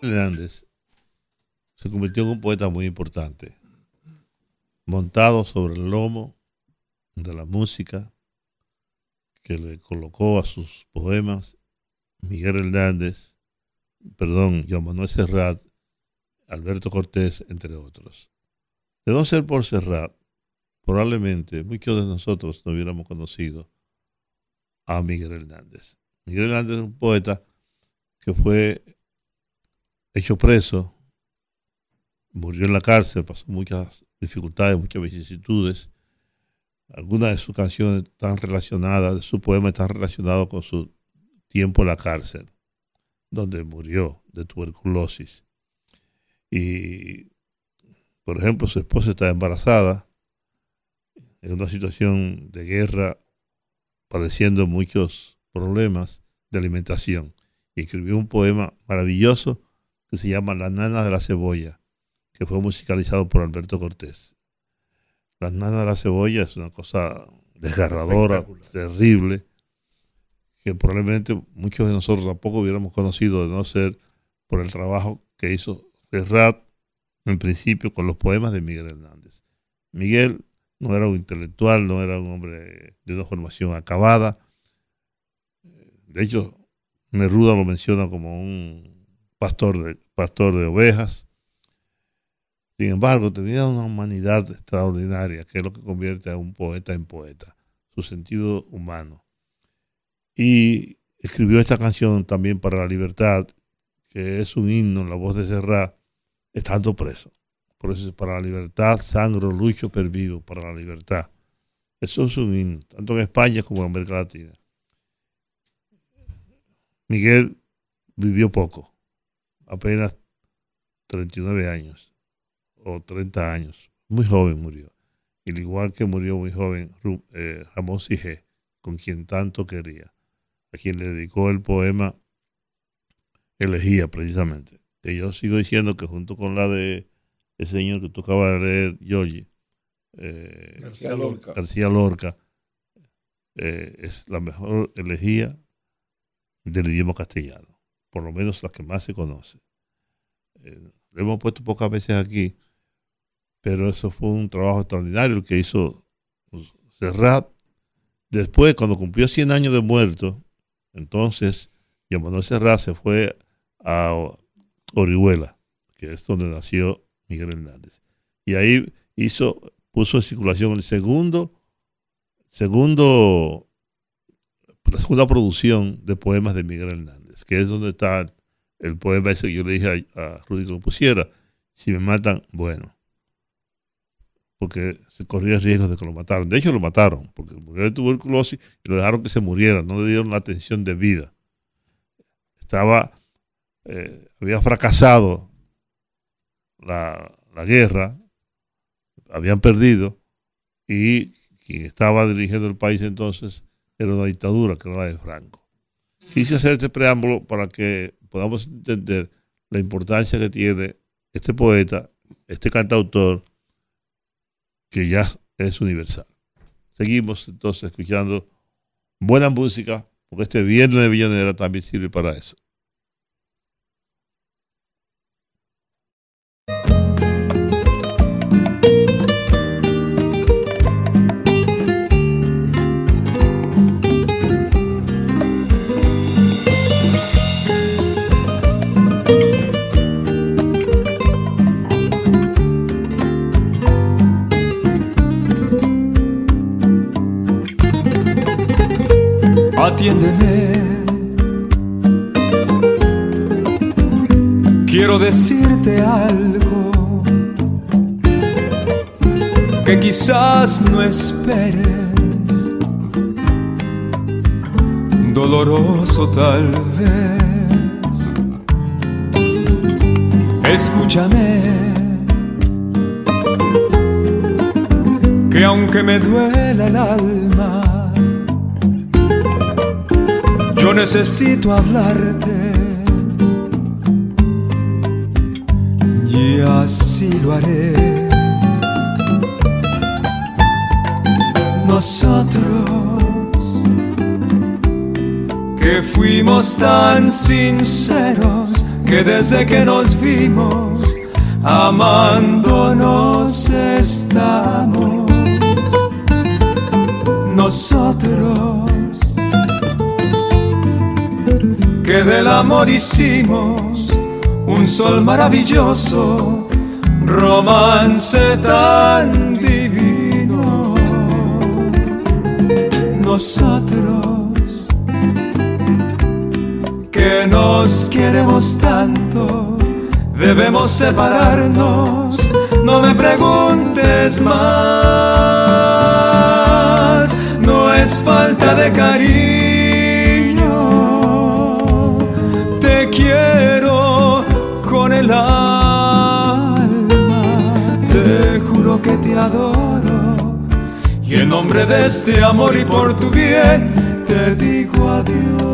Hernández se convirtió en un poeta muy importante, montado sobre el lomo de la música que le colocó a sus poemas Miguel Hernández, perdón, Juan Manuel Serrat, Alberto Cortés, entre otros. De no ser por Serrat, probablemente muchos de nosotros no hubiéramos conocido a Miguel Hernández. Miguel Hernández es un poeta que fue hecho preso, murió en la cárcel, pasó muchas dificultades, muchas vicisitudes. Algunas de sus canciones están relacionadas, de su poema están relacionados con su tiempo en la cárcel, donde murió de tuberculosis. Y, por ejemplo, su esposa está embarazada, en una situación de guerra, padeciendo muchos problemas de alimentación. Y escribió un poema maravilloso que se llama Las nanas de la cebolla, que fue musicalizado por Alberto Cortés. Las nanas de la cebolla es una cosa desgarradora, terrible, que probablemente muchos de nosotros tampoco hubiéramos conocido de no ser por el trabajo que hizo Serrat en principio con los poemas de Miguel Hernández. Miguel no era un intelectual, no era un hombre de una formación acabada. De hecho, Neruda lo menciona como un pastor de, pastor de ovejas. Sin embargo, tenía una humanidad extraordinaria, que es lo que convierte a un poeta en poeta, su sentido humano. Y escribió esta canción también para la libertad, que es un himno en la voz de Serrat, estando preso. Por eso es para la libertad, sangro, lucho, per vivo, para la libertad. Eso es un himno, tanto en España como en América Latina. Miguel vivió poco, apenas 39 años o 30 años. Muy joven murió. Al igual que murió muy joven eh, Ramón Sige, con quien tanto quería, a quien le dedicó el poema Elegía precisamente. Que yo sigo diciendo que junto con la de ese señor que tú acabas de leer, Giorgi, eh, García Lorca. García Lorca, eh, es la mejor elegía del idioma castellano, por lo menos la que más se conoce. Eh, lo hemos puesto pocas veces aquí, pero eso fue un trabajo extraordinario el que hizo Serrat. Después, cuando cumplió 100 años de muerto, entonces Juan Manuel Serrat se fue a Orihuela, que es donde nació Miguel Hernández. Y ahí hizo, puso en circulación el segundo, segundo, la segunda producción de poemas de Miguel Hernández, que es donde está el poema ese que yo le dije a, a Rudy que lo pusiera. Si me matan, bueno. Porque se corría riesgo de que lo mataran. De hecho, lo mataron, porque murió de tuberculosis y lo dejaron que se muriera. No le dieron la atención debida. Estaba, eh, había fracasado la, guerra, habían perdido y quien estaba dirigiendo el país entonces era una dictadura que era la de Franco. Quise hacer este preámbulo para que podamos entender la importancia que tiene este poeta, este cantautor, que ya es universal. Seguimos entonces escuchando buena música, porque este viernes de Villanera también sirve para eso. Atiéndeme. Quiero decirte algo que quizás no esperes. Doloroso tal vez. Escúchame. Que aunque me duela el alma, necesito hablarte. Y así lo haré. Nosotros que fuimos tan sinceros que desde que nos vimos amándonos estamos. Nosotros que del amor hicimos un sol maravilloso, romance tan divino. Nosotros que nos queremos tanto, debemos separarnos. No me preguntes más, no es falta de cariño. Y en nombre de este amor y por tu bien, te digo adiós.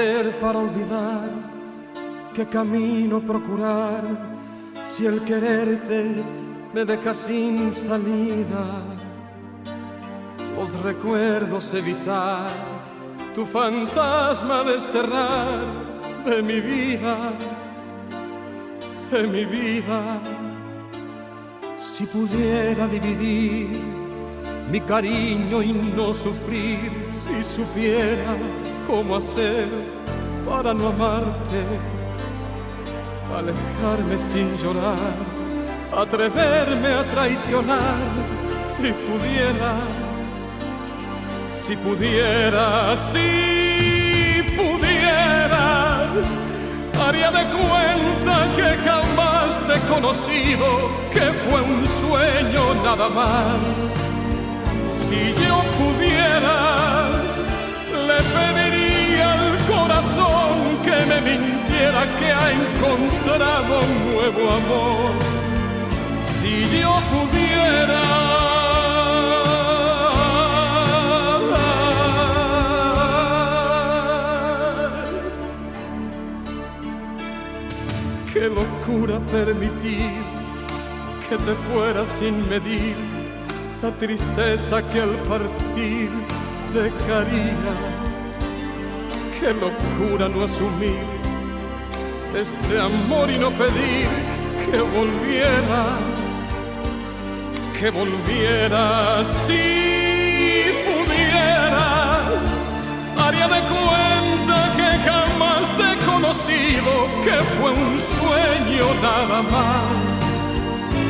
Hacer para olvidar? ¿Qué camino procurar? Si el quererte me deja sin salida. Los recuerdos evitar, tu fantasma desterrar de mi vida, de mi vida. Si pudiera dividir mi cariño y no sufrir, si supiera cómo hacer para no amarte, alejarme sin llorar, atreverme a traicionar, si pudiera, si pudiera, si pudiera, haría de cuenta que jamás te he conocido, que fue un sueño nada más. Si yo pudiera, le pediría corazón que me mintiera que ha encontrado un nuevo amor. Si yo pudiera. Qué locura permitir que te fueras sin medir la tristeza que al partir dejarías. Qué locura no asumir este amor y no pedir que volvieras, que volvieras si pudiera. Haría de cuenta que jamás te he conocido, que fue un sueño nada más.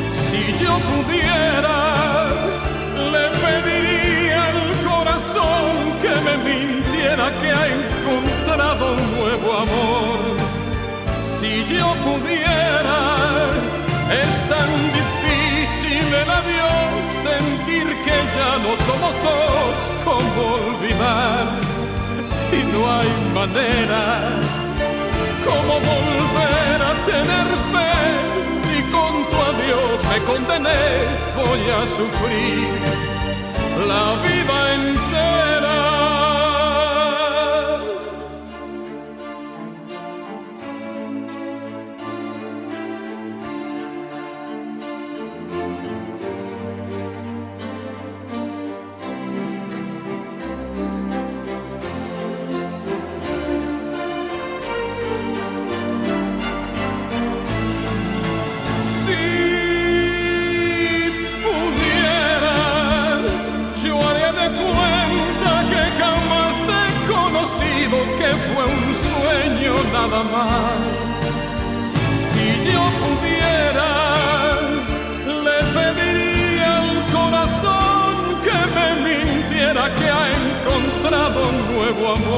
Si yo pudiera, que ha encontrado un nuevo amor. Si yo pudiera, es tan difícil el adiós, sentir que ya no somos dos, como olvidar. Si no hay manera, como volver a tener fe, si con tu adiós me condené, voy a sufrir la vida entera. Si yo pudiera, le pediría al corazón que me mintiera que ha encontrado un nuevo amor.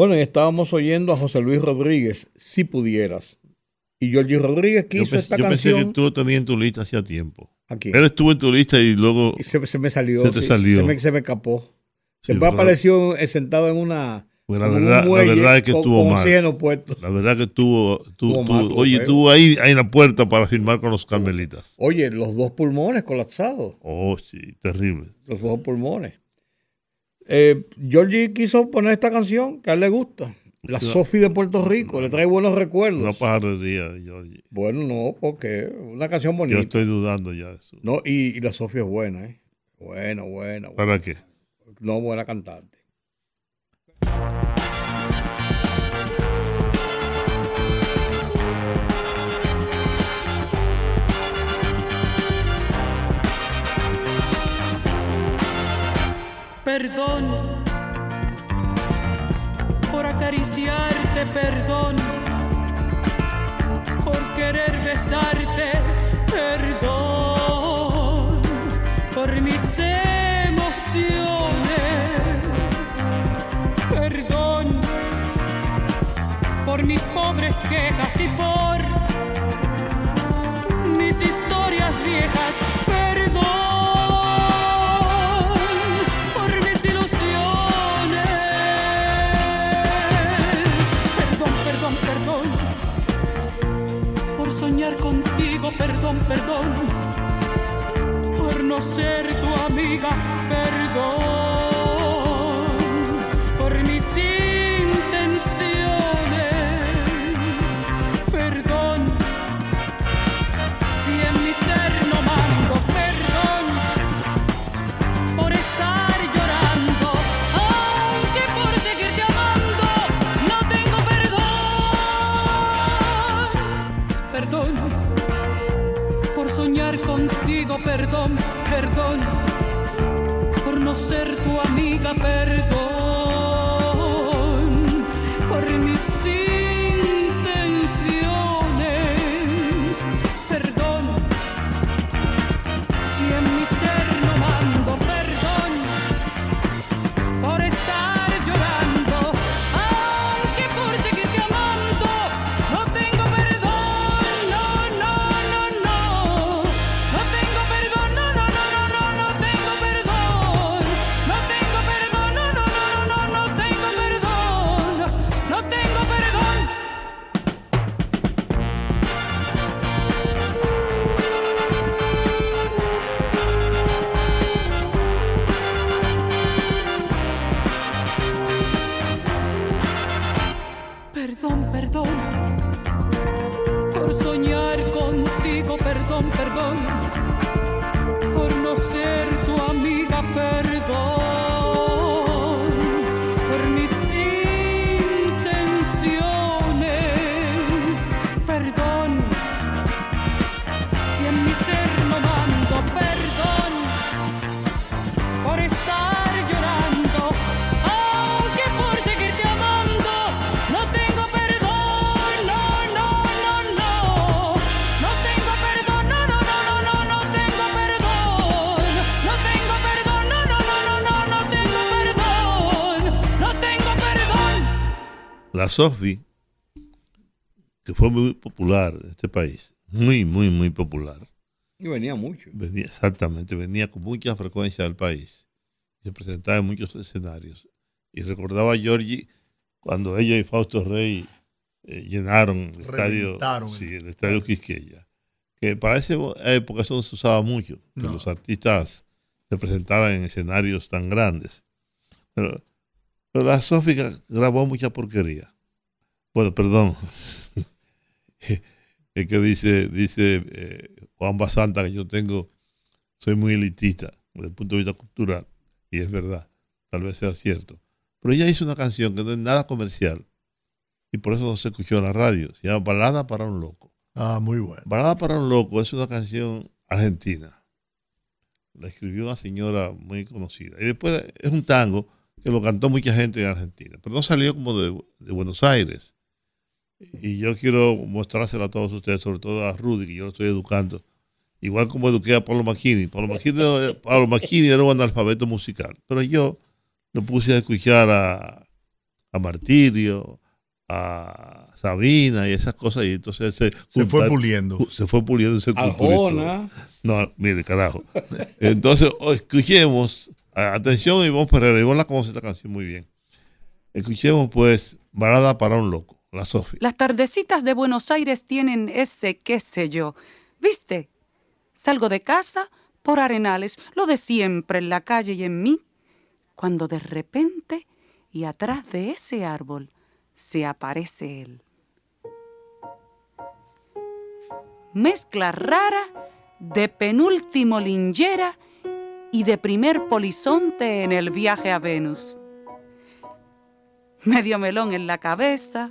Bueno, y estábamos oyendo a José Luis Rodríguez, si pudieras. Y Georgie Rodríguez que Yo, hizo pens- esta yo pensé canción. que tú lo tenías en tu lista hacía tiempo. ¿A quién? Él estuvo en tu lista y luego Y se, se me salió. Se te sí, salió. Se me, se me escapó. Sí, Después apareció eh, sentado en una. Pues la en un verdad, la muelle verdad es que con- estuvo con mal. puesto. La verdad que estuvo, mal, oye, estuvo ahí, ahí en la puerta para firmar con los carmelitas. Oye, los dos pulmones colapsados. Oh, sí, terrible. Los dos pulmones. Eh, Georgie quiso poner esta canción que a él le gusta. La Sí. Sofi de Puerto Rico. Le trae buenos recuerdos. Una pajarería, Georgie. Bueno, no, porque una canción bonita. Yo estoy dudando ya de eso. No, y, y la Sofía es buena, ¿eh? Buena, buena. buena. ¿Para qué? No, buena cantante. Perdón por acariciarte, perdón por querer besarte, perdón por mis emociones, perdón por mis pobres quejas y por mis historias viejas, perdón. Por no ser tu amiga, perdón. Perdón, por no ser tu amiga, perdón La Sofi, que fue muy popular en este país, muy, muy, muy popular. Y venía mucho. Venía, exactamente, venía con mucha frecuencia al país. Se presentaba en muchos escenarios. Y recordaba a Giorgi cuando ella y Fausto Rey eh, llenaron el estadio, sí, el estadio Quisqueya. Que para esa época eso no se usaba mucho, que No. los artistas se presentaran en escenarios tan grandes. Pero, pero la Sófica grabó mucha porquería. Bueno, perdón. es que dice, dice eh, Juan Basanta que yo tengo, soy muy elitista desde el punto de vista cultural, y es verdad, tal vez sea cierto. Pero ella hizo una canción que no es nada comercial, y por eso no se escuchó en la radio, se llama Balada para un Loco. Ah, muy bueno. Balada para un Loco es una canción argentina. La escribió una señora muy conocida. Y después es un tango que lo cantó mucha gente en Argentina, pero no salió como de, de Buenos Aires. Y yo quiero mostrársela a todos ustedes, sobre todo a Rudy, que yo lo estoy educando. Igual como eduqué a Pablo Macchini. Pablo Macchini, Pablo Macchini era un analfabeto musical, pero yo lo puse a escuchar a, a Martirio, a Sabina y esas cosas, y entonces se, Se fue puliendo. Se fue puliendo y se culturizó. Arjona. No, mire, carajo. Entonces, escuchemos, atención, Ivonne Ferreira, Ivonne la conoce esta canción muy bien. Escuchemos, pues, Balada para un Loco, Las tardecitas de Buenos Aires tienen ese qué sé yo. ¿Viste? Salgo de casa por arenales, lo de siempre en la calle y en mí, cuando de repente y atrás de ese árbol se aparece él. Mezcla rara de penúltimo lingera y de primer polizonte en el viaje a Venus. Medio melón en la cabeza,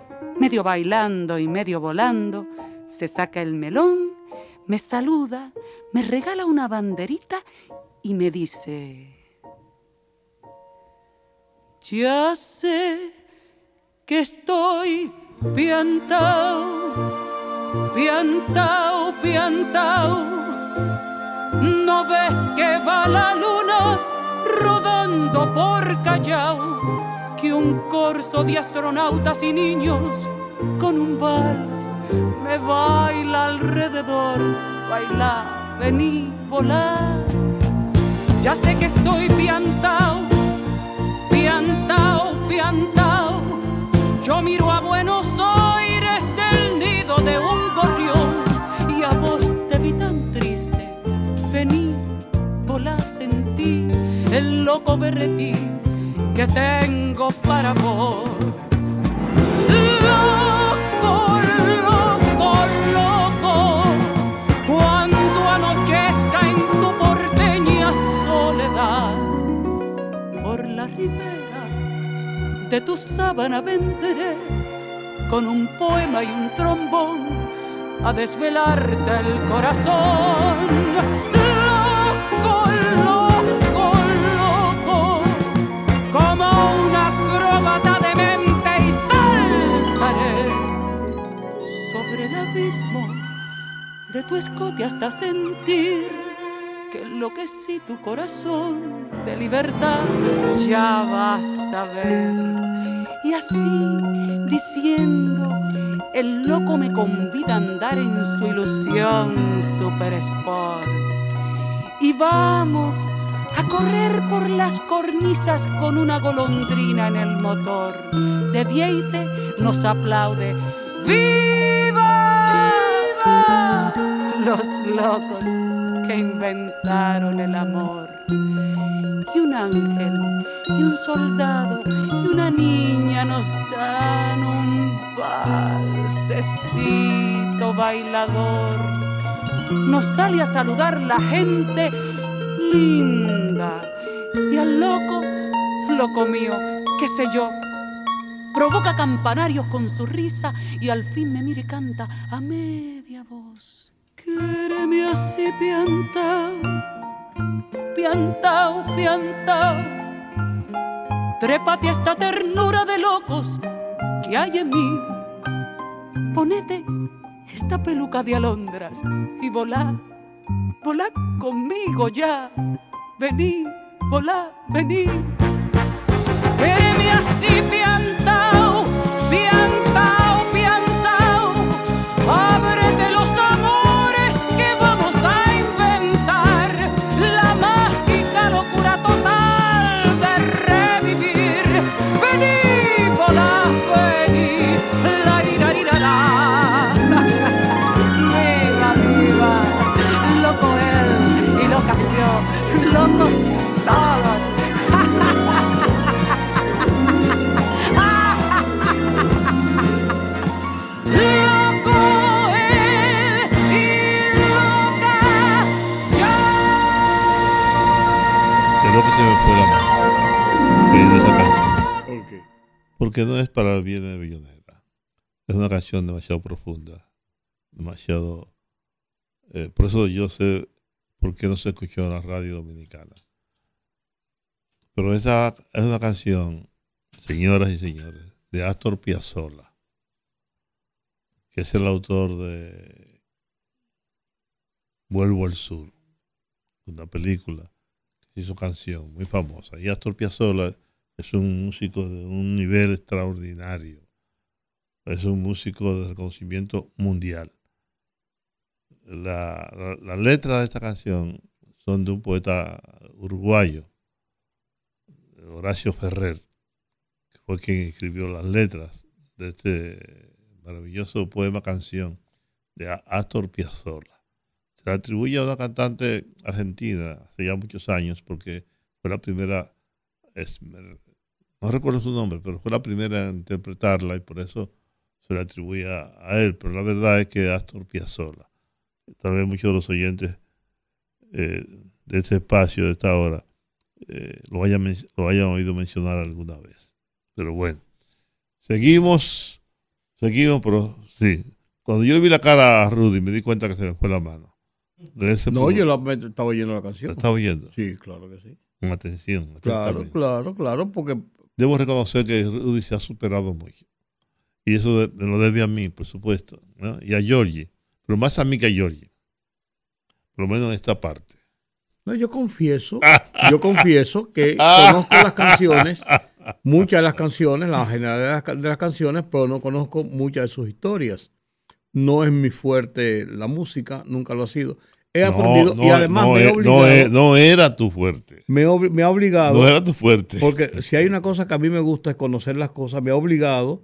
medio bailando y medio volando, se saca el melón, me saluda, me regala una banderita y me dice, ya sé que estoy piantao, piantao, piantao. ¿No ves que va la luna rodando por Callao? Que un corso de astronautas y niños con un vals me baila alrededor. Baila, vení, volá. Ya sé que estoy piantao, piantao, piantao. Yo miro a Buenos Aires del nido de un gorrión y a vos te vi tan triste. Vení, volá, sentí el loco berretín que tengo tu sábana vendré con un poema y un trombón a desvelarte el corazón. Loco, loco, loco, como una acróbata de mente y saltaré sobre el abismo de tu escote hasta sentir que enloquecí tu corazón de libertad. Ya vas a ver. Y así, diciendo, el loco me convida a andar en su ilusión super sport. Y vamos a correr por las cornisas con una golondrina en el motor. De Vieite nos aplaude. ¡Viva! ¡Viva! Los locos que inventaron el amor. Y un ángel, y un soldado, y una niña nos dan un valsecito bailador. Nos sale a saludar la gente linda. Y al loco, loco mío, qué sé yo, provoca campanarios con su risa y al fin me mira y canta a media voz. Quéreme así piantao, piantao, piantao. Trépate a esta ternura de locos que hay en mí. Ponete esta peluca de alondras y volá, volá conmigo ya. Vení, volá, vení. Piantao, No es para el bien de Billonera. Es una canción demasiado profunda. Demasiado. eh, por eso yo sé por qué no se escuchó en la radio dominicana. Pero esa es una canción, señoras y señores, de Astor Piazzolla, que es el autor de Vuelvo al Sur, una película que hizo canción muy famosa. Y Astor Piazzolla es un músico de un nivel extraordinario. Es un músico de reconocimiento mundial. La, la, la letra de esta canción son de un poeta uruguayo, Horacio Ferrer, que fue quien escribió las letras de este maravilloso poema canción de Astor Piazzolla. Se le atribuye a una cantante argentina hace ya muchos años porque fue la primera, no recuerdo su nombre, pero fue la primera en interpretarla y por eso se le atribuye a, él. Pero la verdad es que Astor Piazzolla, tal vez muchos de los oyentes eh, de este espacio, de esta hora, eh, lo, hayan, lo hayan oído mencionar alguna vez. Pero bueno, seguimos, seguimos, pero sí. Cuando yo le vi la cara a Rudy, me di cuenta que se me fue la mano. No, punto- yo la- estaba oyendo la canción. ¿La estaba oyendo? Sí, claro que sí. Con atención. Claro, claro, claro, porque Debo reconocer que Rudy se ha superado mucho. Y eso de- lo debe a mí, por supuesto. ¿no? Y a Georgie. Pero más a mí que a Georgie. Por lo menos en esta parte. No, yo confieso, yo confieso que conozco las canciones, muchas de las canciones, la generalidad de las canciones, pero no conozco muchas de sus historias. No es mi fuerte la música, nunca lo ha sido. He No, aprendido y no, además no me he e- obligado. no e- no era tu fuerte. Me, ha obligado. No era tu fuerte. Porque si hay una cosa que a mí me gusta es conocer las cosas, me ha obligado,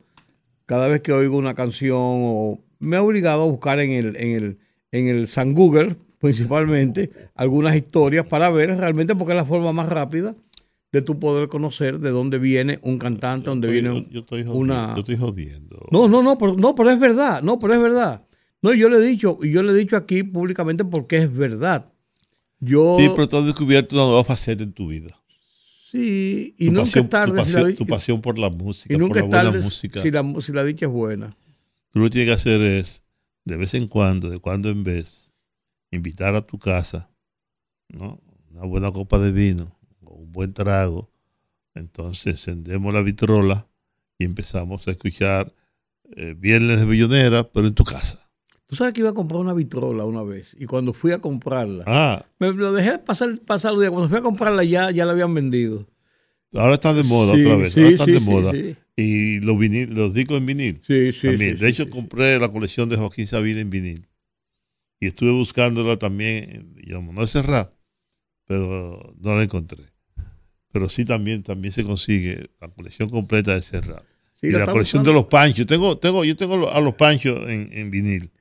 cada vez que oigo una canción, o me ha obligado a buscar en el, en el, en el San Google, principalmente, algunas historias para ver realmente porque es la forma más rápida de tu poder conocer de dónde viene un cantante, dónde Estoy- viene yo estoy jodiendo, una... yo estoy jodiendo. No, no, no, pero, no, pero es verdad, no, pero es verdad. No, yo le he dicho, y yo le he dicho aquí públicamente porque es verdad. Yo, Sí, pero tú has descubierto una nueva faceta en tu vida. sí, y tu nunca pasión, es tarde tu si pasión, la, tu pasión por la música, y nunca por la buena tarde música. si la, si la dicha es buena. Tú lo que tienes que hacer es, de vez en cuando, de cuando en vez, invitar a tu casa, ¿no? Una buena copa de vino o un buen trago. Entonces encendemos la vitrola y empezamos a escuchar eh, Viernes de Billonera, pero en tu casa. Tú sabes que iba a comprar una vitrola una vez y cuando fui a comprarla, Ah, me lo dejé pasar, pasar el día. Cuando fui a comprarla ya, ya la habían vendido. ahora está de moda Sí, otra vez. sí, ahora están sí, de sí, moda. Y los, vinil, los discos en vinil. Sí, sí, también. de hecho, compré la colección de Joaquín Sabina en vinil. Y estuve buscándola también, digamos, no es cerrada, pero no la encontré. Pero sí también, también se consigue la colección completa de Serrat. Sí, y la está colección buscando. de los panchos. Tengo, tengo, yo tengo a los panchos en, en vinil.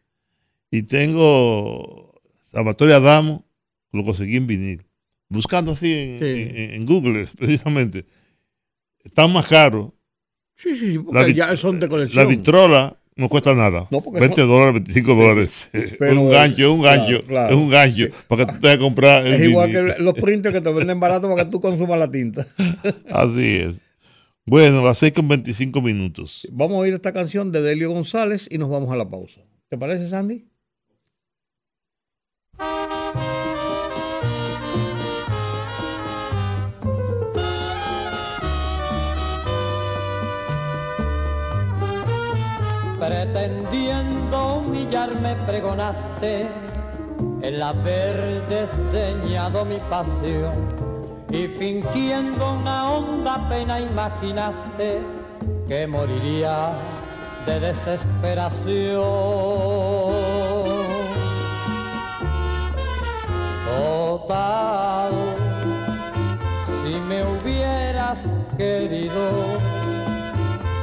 Y tengo Salvatore Adamo, lo conseguí en vinil. Buscando así en, Sí. en- en Google, precisamente. Están más caros. Sí, sí, sí, porque La ya son de colección. La vitrola no cuesta nada. No, porque 20 son- dólares, 25 dólares. Pero, es un gancho, es un claro, gancho. claro. Es un gancho. Para que tú te vayas a comprar. el Es igual vinil. que los printers que te venden barato para que tú consumas la tinta. Así es. Bueno, a ser con 25 minutos. Vamos a oír esta canción de Delio González y nos vamos a la pausa. ¿Te parece, Sandy? Humillarme pregonaste el haber desdeñado mi pasión y fingiendo una honda pena imaginaste que moriría de desesperación. Total, si me hubieras querido,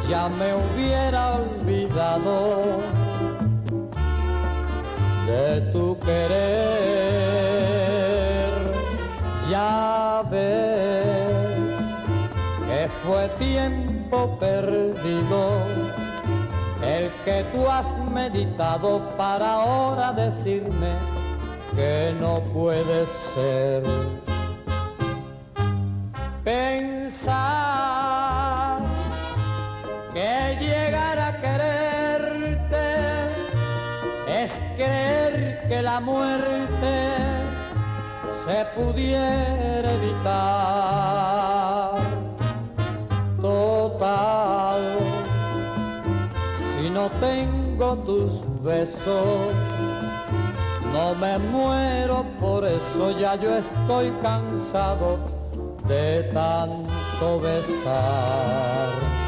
ya me hubiera olvidado de tu querer. Ya ves que fue tiempo perdido el que tú has meditado para ahora decirme que no puede ser. Pensar la muerte se pudiera evitar. Total, si no tengo tus besos, no me muero, por eso ya yo estoy cansado de tanto besar.